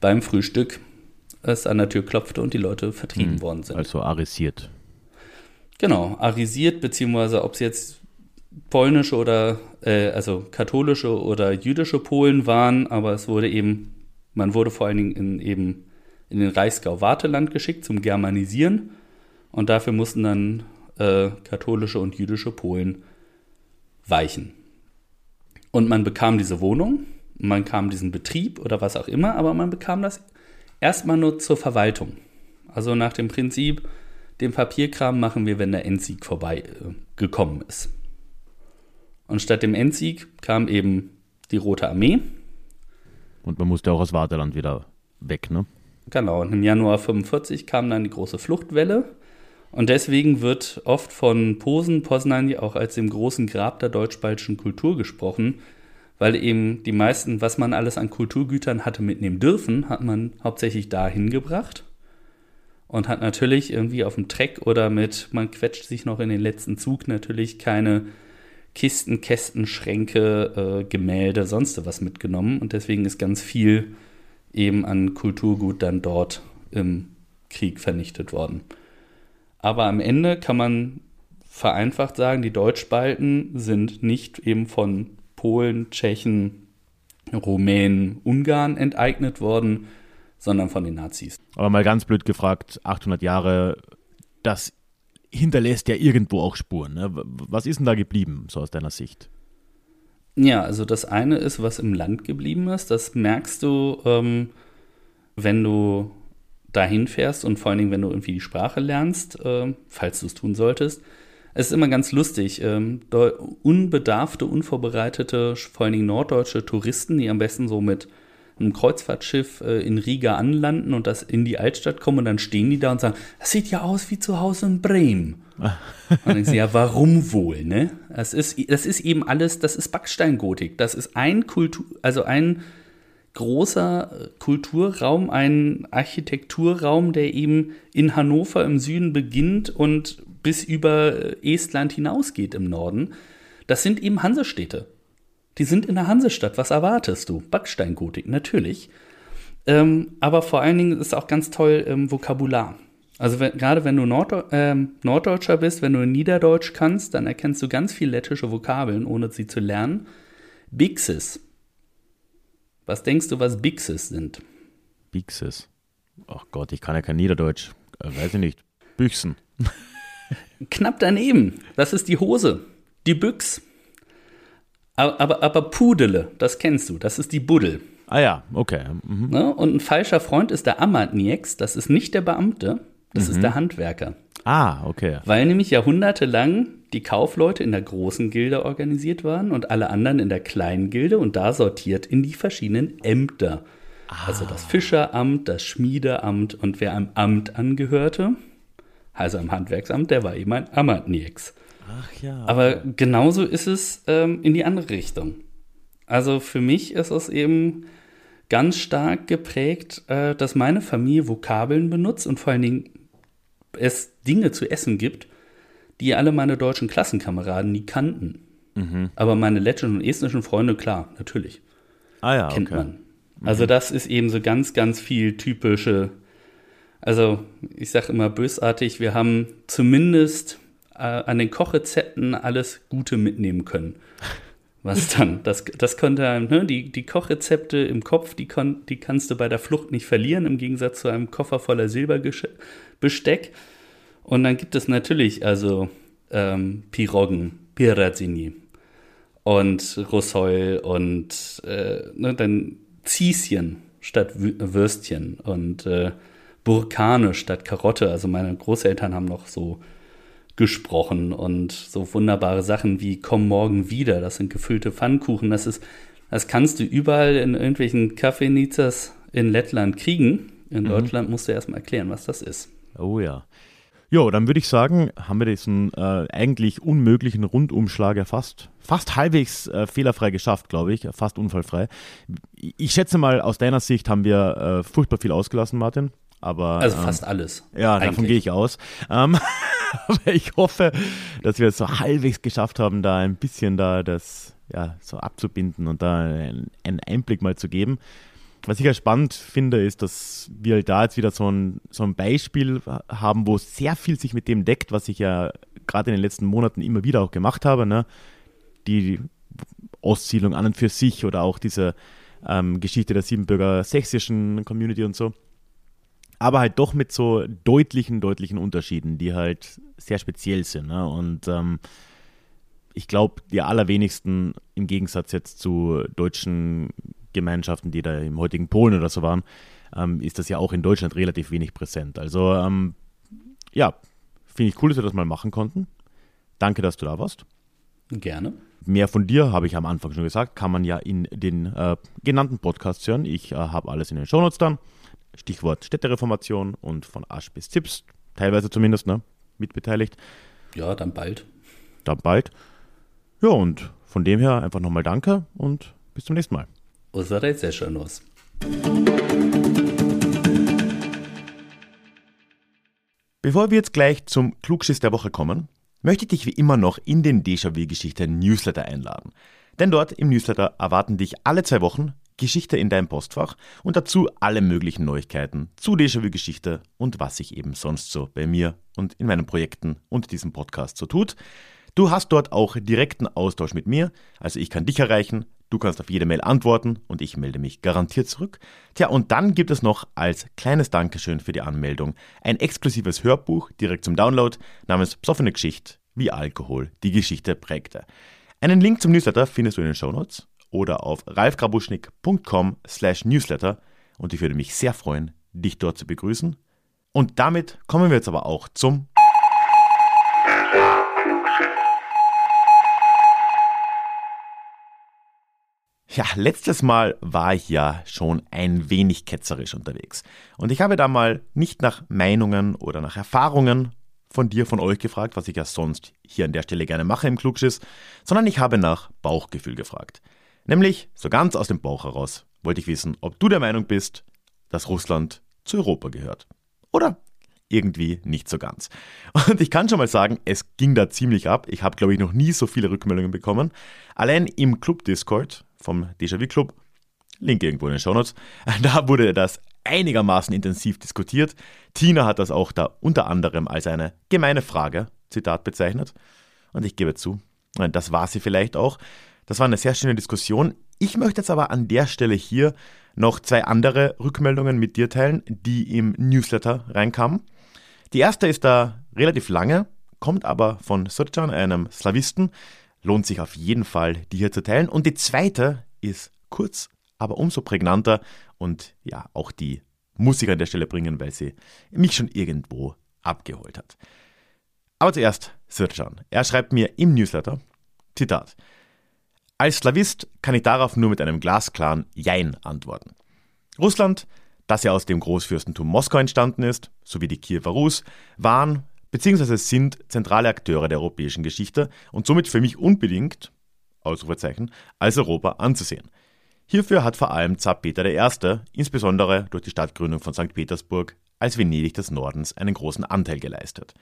beim Frühstück es an der Tür klopfte und die Leute vertrieben hm, worden sind. Also arisiert. Genau, arisiert, beziehungsweise ob es jetzt polnische oder, äh, also katholische oder jüdische Polen waren, aber es wurde eben, man wurde vor allen Dingen in, eben in den Reichsgau-Warteland geschickt zum Germanisieren und dafür mussten dann äh, katholische und jüdische Polen weichen. Und man bekam diese Wohnung, man bekam diesen Betrieb oder was auch immer, aber man bekam das erstmal nur zur Verwaltung. Also nach dem Prinzip, den Papierkram machen wir, wenn der Endsieg vorbei äh, gekommen ist. Und statt dem Endsieg kam eben die Rote Armee. Und man musste auch aus Vaterland wieder weg, ne? Genau, und im Januar 45 kam dann die große Fluchtwelle. Und deswegen wird oft von Posen, Poznań auch als dem großen Grab der deutsch-baltischen Kultur gesprochen, weil eben die meisten, was man alles an Kulturgütern hatte mitnehmen dürfen, hat man hauptsächlich dahin gebracht und hat natürlich irgendwie auf dem Treck oder mit, man quetscht sich noch in den letzten Zug natürlich keine Kisten, Kästen, Schränke, äh, Gemälde, sonst was mitgenommen. Und deswegen ist ganz viel eben an Kulturgut dann dort im Krieg vernichtet worden. Aber am Ende kann man vereinfacht sagen, die Deutschbalten sind nicht eben von Polen, Tschechen, Rumänen, Ungarn enteignet worden, sondern von den Nazis. Aber mal ganz blöd gefragt, 800 Jahre, das hinterlässt ja irgendwo auch Spuren. Ne? Was ist denn da geblieben, so aus deiner Sicht? Ja, also das eine ist, was im Land geblieben ist. Das merkst du, ähm, wenn du dahin fährst und vor allen Dingen, wenn du irgendwie die Sprache lernst, äh, falls du es tun solltest. Es ist immer ganz lustig. Ähm, unbedarfte, unvorbereitete, vor allen Dingen norddeutsche Touristen, die am besten so mit einem Kreuzfahrtschiff äh, in Riga anlanden und das in die Altstadt kommen und dann stehen die da und sagen, das sieht ja aus wie zu Hause in Bremen. <laughs> und dann ich, ja, warum wohl, ne? Das ist, das ist eben alles, das ist Backsteingotik. Das ist ein Kultur, also ein großer Kulturraum, ein Architekturraum, der eben in Hannover im Süden beginnt und bis über Estland hinausgeht im Norden. Das sind eben Hansestädte. Die sind in der Hansestadt. Was erwartest du? Backsteingotik, natürlich. Ähm, aber vor allen Dingen ist auch ganz toll ähm, Vokabular. Also wenn, gerade wenn du Norddeu ähm, Norddeutscher bist, wenn du Niederdeutsch kannst, dann erkennst du ganz viel lettische Vokabeln, ohne sie zu lernen. Bixes. Was denkst du, was Bixes sind? Bixes. Ach Gott, ich kann ja kein Niederdeutsch. Äh, weiß ich nicht. Büchsen. <laughs> Knapp daneben. Das ist die Hose. Die Büchs. Aber, aber, aber Pudele, das kennst du, das ist die Buddel. Ah ja, okay. Mhm. Ne? Und ein falscher Freund ist der Amatniex, das ist nicht der Beamte, Das ist der Handwerker. Ah, okay. Weil nämlich jahrhundertelang die Kaufleute in der großen Gilde organisiert waren und alle anderen in der kleinen Gilde und da sortiert in die verschiedenen Ämter. Also das Fischeramt, das Schmiedeamt und wer einem Amt angehörte, also am Handwerksamt, der war eben ein Amatnieks. Ach ja. Aber genauso ist es ähm, in die andere Richtung. Also für mich ist es eben ganz stark geprägt, äh, dass meine Familie Vokabeln benutzt und vor allen Dingen es Dinge zu essen gibt, die alle meine deutschen Klassenkameraden nie kannten. Aber meine lettischen und estnischen Freunde, klar, natürlich, ah ja, kennt okay. man. Also das ist eben so ganz, ganz viel typische, also ich sage immer bösartig, wir haben zumindest äh, an den Kochrezepten alles Gute mitnehmen können. <laughs> Was dann? Das, das konnte ne, die, die Kochrezepte im Kopf, die, kon, die kannst du bei der Flucht nicht verlieren, im Gegensatz zu einem Koffer voller Silberbesteck. Und dann gibt es natürlich also ähm, Piroggen, Pirazzini und Rossol und äh, ne, dann Zieschen statt Wü- Würstchen und äh, Burkane statt Karotte. Also meine Großeltern haben noch so gesprochen und so wunderbare Sachen wie komm morgen wieder. Das sind gefüllte Pfannkuchen. Das ist, das kannst du überall in irgendwelchen Kaffeenizas in Lettland kriegen. In Deutschland musst du erstmal erklären, was das ist. Oh ja. Jo, dann würde ich sagen, haben wir diesen äh, eigentlich unmöglichen Rundumschlag ja fast, fast halbwegs äh, fehlerfrei geschafft, glaube ich, fast unfallfrei. Ich schätze mal, aus deiner Sicht haben wir äh, furchtbar viel ausgelassen, Martin. Aber, Also ähm, fast alles. Ja, davon Eigentlich. gehe ich aus. Ähm, <laughs> aber ich hoffe, dass wir es so halbwegs geschafft haben, da ein bisschen da das ja, so abzubinden und da einen, Einblick mal zu geben. Was ich ja spannend finde, ist, dass wir da jetzt wieder so ein, so ein Beispiel haben, wo sehr viel sich mit dem deckt, was ich ja gerade in den letzten Monaten immer wieder auch gemacht habe. Ne? Die Ostsiedlung an und für sich oder auch diese ähm, Geschichte der Siebenbürger sächsischen Community und so aber halt doch mit so deutlichen, deutlichen Unterschieden, die halt sehr speziell sind. Ne? Und ähm, ich glaube, die allerwenigsten im Gegensatz jetzt zu deutschen Gemeinschaften, die da im heutigen Polen oder so waren, ähm, ist das ja auch in Deutschland relativ wenig präsent. Also ähm, ja, finde ich cool, dass wir das mal machen konnten. Danke, dass du da warst. Gerne. Mehr von dir, habe ich am Anfang schon gesagt, kann man ja in den äh, genannten Podcasts hören. Ich äh, habe alles in den Shownotes dann. Stichwort Städtereformation und von Asch bis Zips, teilweise zumindest, ne, mitbeteiligt. Ja, dann bald. Dann bald. Ja, und von dem her einfach nochmal Danke und bis zum nächsten Mal. Usadej Sessionos. Bevor wir jetzt gleich zum Klugschiss der Woche kommen, möchte ich dich wie immer noch in den Déjà-vu-Geschichte Newsletter einladen. Denn dort im Newsletter erwarten dich alle zwei Wochen Geschichte in deinem Postfach und dazu alle möglichen Neuigkeiten zu Déjà-vu-Geschichte und was sich eben sonst so bei mir und in meinen Projekten und diesem Podcast so tut. Du hast dort auch direkten Austausch mit mir, also ich kann dich erreichen, du kannst auf jede Mail antworten und ich melde mich garantiert zurück. Tja, und dann gibt es noch als kleines Dankeschön für die Anmeldung ein exklusives Hörbuch direkt zum Download namens Psoffene Geschichte, wie Alkohol die Geschichte prägte. Einen Link zum Newsletter findest du in den Shownotes oder auf ralfgrabuschnik.com slash newsletter und ich würde mich sehr freuen, dich dort zu begrüßen. Und damit kommen wir jetzt aber auch zum Ja, letztes Mal war ich ja schon ein wenig ketzerisch unterwegs. Und ich habe da mal nicht nach Meinungen oder nach Erfahrungen von dir, von euch gefragt, was ich ja sonst hier an der Stelle gerne mache im Klugschiss, sondern ich habe nach Bauchgefühl gefragt. Nämlich, so ganz aus dem Bauch heraus, wollte ich wissen, ob du der Meinung bist, dass Russland zu Europa gehört. Oder irgendwie nicht so ganz. Und ich kann schon mal sagen, es ging da ziemlich ab. Ich habe, glaube ich, noch nie so viele Rückmeldungen bekommen. Allein im Club Discord vom Déjà-vu Club, Link irgendwo in den Shownotes, <laughs> da wurde das einigermaßen intensiv diskutiert. Tina hat das auch da unter anderem als eine gemeine Frage, Zitat, bezeichnet. Und ich gebe zu, das war sie vielleicht auch. Das war eine sehr schöne Diskussion. Ich möchte jetzt aber an der Stelle hier noch zwei andere Rückmeldungen mit dir teilen, die im Newsletter reinkamen. Die erste ist da relativ lange, kommt aber von Sotjan, einem Slawisten. Lohnt sich auf jeden Fall, die hier zu teilen. Und die zweite ist kurz, aber umso prägnanter und ja, auch die muss ich an der Stelle bringen, weil sie mich schon irgendwo abgeholt hat. Aber zuerst Sircan. Er schreibt mir im Newsletter, Zitat, als Slavist kann ich darauf nur mit einem glasklaren Jein antworten. Russland, das ja aus dem Großfürstentum Moskau entstanden ist, sowie die Kiewer Rus, waren bzw. sind zentrale Akteure der europäischen Geschichte und somit für mich unbedingt, Ausrufezeichen, als Europa anzusehen. Hierfür hat vor allem Zar Peter I., insbesondere durch die Stadtgründung von St. Petersburg, als Venedig des Nordens einen großen Anteil geleistet.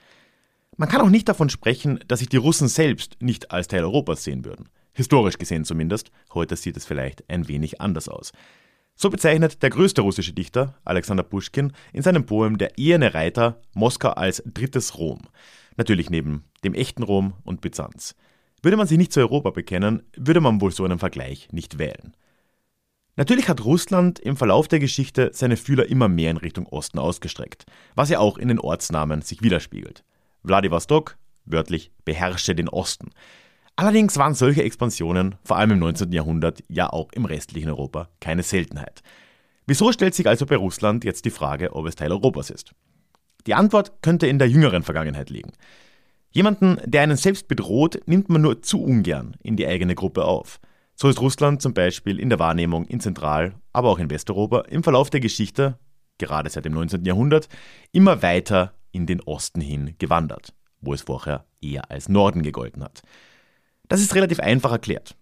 Man kann auch nicht davon sprechen, dass sich die Russen selbst nicht als Teil Europas sehen würden. Historisch gesehen zumindest, heute sieht es vielleicht ein wenig anders aus. So bezeichnet der größte russische Dichter, Alexander Puschkin, in seinem Poem Der eherne Reiter Moskau als drittes Rom. Natürlich neben dem echten Rom und Byzanz. Würde man sich nicht zu Europa bekennen, würde man wohl so einen Vergleich nicht wählen. Natürlich hat Russland im Verlauf der Geschichte seine Fühler immer mehr in Richtung Osten ausgestreckt, was ja auch in den Ortsnamen sich widerspiegelt. Vladivostok, wörtlich beherrsche den Osten. Allerdings waren solche Expansionen, vor allem im 19. Jahrhundert, ja auch im restlichen Europa keine Seltenheit. Wieso stellt sich also bei Russland jetzt die Frage, ob es Teil Europas ist? Die Antwort könnte in der jüngeren Vergangenheit liegen. Jemanden, der einen selbst bedroht, nimmt man nur zu ungern in die eigene Gruppe auf. So ist Russland zum Beispiel in der Wahrnehmung in Zentral-, aber auch in Westeuropa im Verlauf der Geschichte, gerade seit dem 19. Jahrhundert, immer weiter in den Osten hin gewandert, wo es vorher eher als Norden gegolten hat. Das ist relativ einfach erklärt.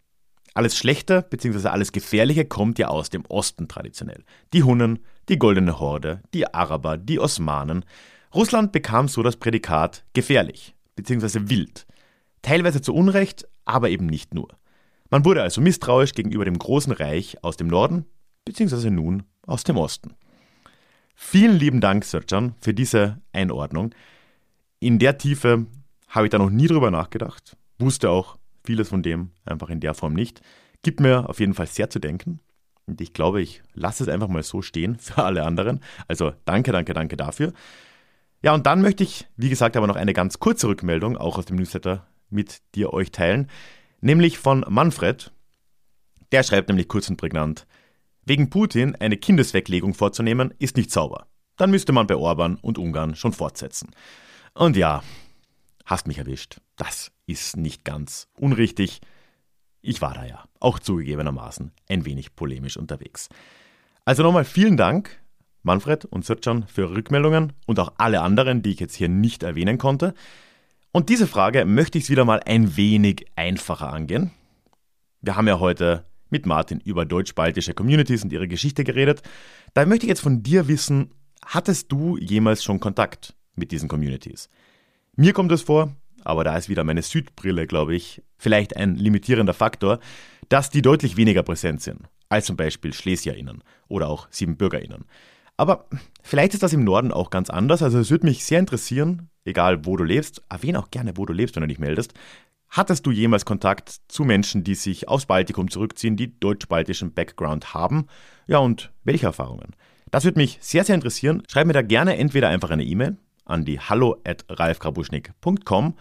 Alles Schlechte bzw. alles Gefährliche kommt ja aus dem Osten traditionell. Die Hunnen, die Goldene Horde, die Araber, die Osmanen. Russland bekam so das Prädikat gefährlich bzw. wild. Teilweise zu Unrecht, aber eben nicht nur. Man wurde also misstrauisch gegenüber dem großen Reich aus dem Norden, beziehungsweise nun aus dem Osten. Vielen lieben Dank, Serjan, für diese Einordnung. In der Tiefe habe ich da noch nie drüber nachgedacht, wusste auch vieles von dem einfach in der Form nicht. Gibt mir auf jeden Fall sehr zu denken. Und ich glaube, ich lasse es einfach mal so stehen für alle anderen. Also danke, danke, danke dafür. Ja, und dann möchte ich, wie gesagt, aber noch eine ganz kurze Rückmeldung auch aus dem Newsletter mit dir euch teilen nämlich von Manfred. Der schreibt nämlich kurz und prägnant, wegen Putin eine Kindesweglegung vorzunehmen, ist nicht sauber. Dann müsste man bei Orban und Ungarn schon fortsetzen. Und ja, hast mich erwischt. Das ist nicht ganz unrichtig. Ich war da ja, auch zugegebenermaßen, ein wenig polemisch unterwegs. Also nochmal vielen Dank, Manfred und Sircan, für Rückmeldungen und auch alle anderen, die ich jetzt hier nicht erwähnen konnte. Und diese Frage möchte ich wieder mal ein wenig einfacher angehen. Wir haben ja heute mit Martin über deutsch-baltische Communities und ihre Geschichte geredet. Da möchte ich jetzt von dir wissen, hattest du jemals schon Kontakt mit diesen Communities? Mir kommt es vor, aber da ist wieder meine Südbrille, glaube ich, vielleicht ein limitierender Faktor, dass die deutlich weniger präsent sind als zum Beispiel SchlesierInnen oder auch SiebenbürgerInnen. Aber vielleicht ist das im Norden auch ganz anders. Also es würde mich sehr interessieren, egal wo du lebst, erwähne auch gerne, wo du lebst, wenn du dich meldest. Hattest du jemals Kontakt zu Menschen, die sich aus Baltikum zurückziehen, die deutsch-baltischen Background haben? Ja, und welche Erfahrungen? Das würde mich sehr, sehr interessieren. Schreib mir da gerne entweder einfach eine E-Mail an die hallo at ralfgrabuschnick.com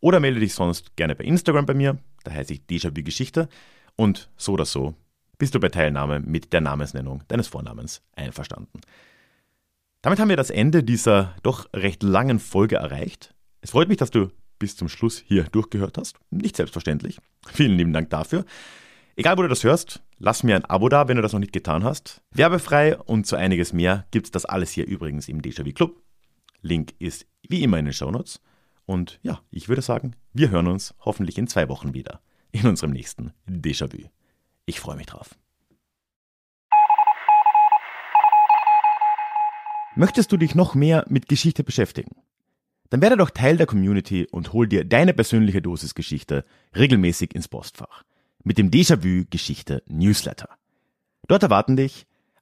oder melde dich sonst gerne bei Instagram bei mir. Da heiße ich Déjà-vu Geschichte. Und so oder so bist du bei Teilnahme mit der Namensnennung deines Vornamens einverstanden. Damit haben wir das Ende dieser doch recht langen Folge erreicht. Es freut mich, dass du bis zum Schluss hier durchgehört hast. Nicht selbstverständlich. Vielen lieben Dank dafür. Egal, wo du das hörst, lass mir ein Abo da, wenn du das noch nicht getan hast. Werbefrei und so einiges mehr gibt es das alles hier übrigens im Déjà-vu Club. Link ist wie immer in den Shownotes. Und ja, ich würde sagen, wir hören uns hoffentlich in zwei Wochen wieder in unserem nächsten Déjà-vu. Ich freue mich drauf. Möchtest du dich noch mehr mit Geschichte beschäftigen? Dann werde doch Teil der Community und hol dir deine persönliche Dosis Geschichte regelmäßig ins Postfach mit dem Déjà-vu Geschichte Newsletter. Dort erwarten dich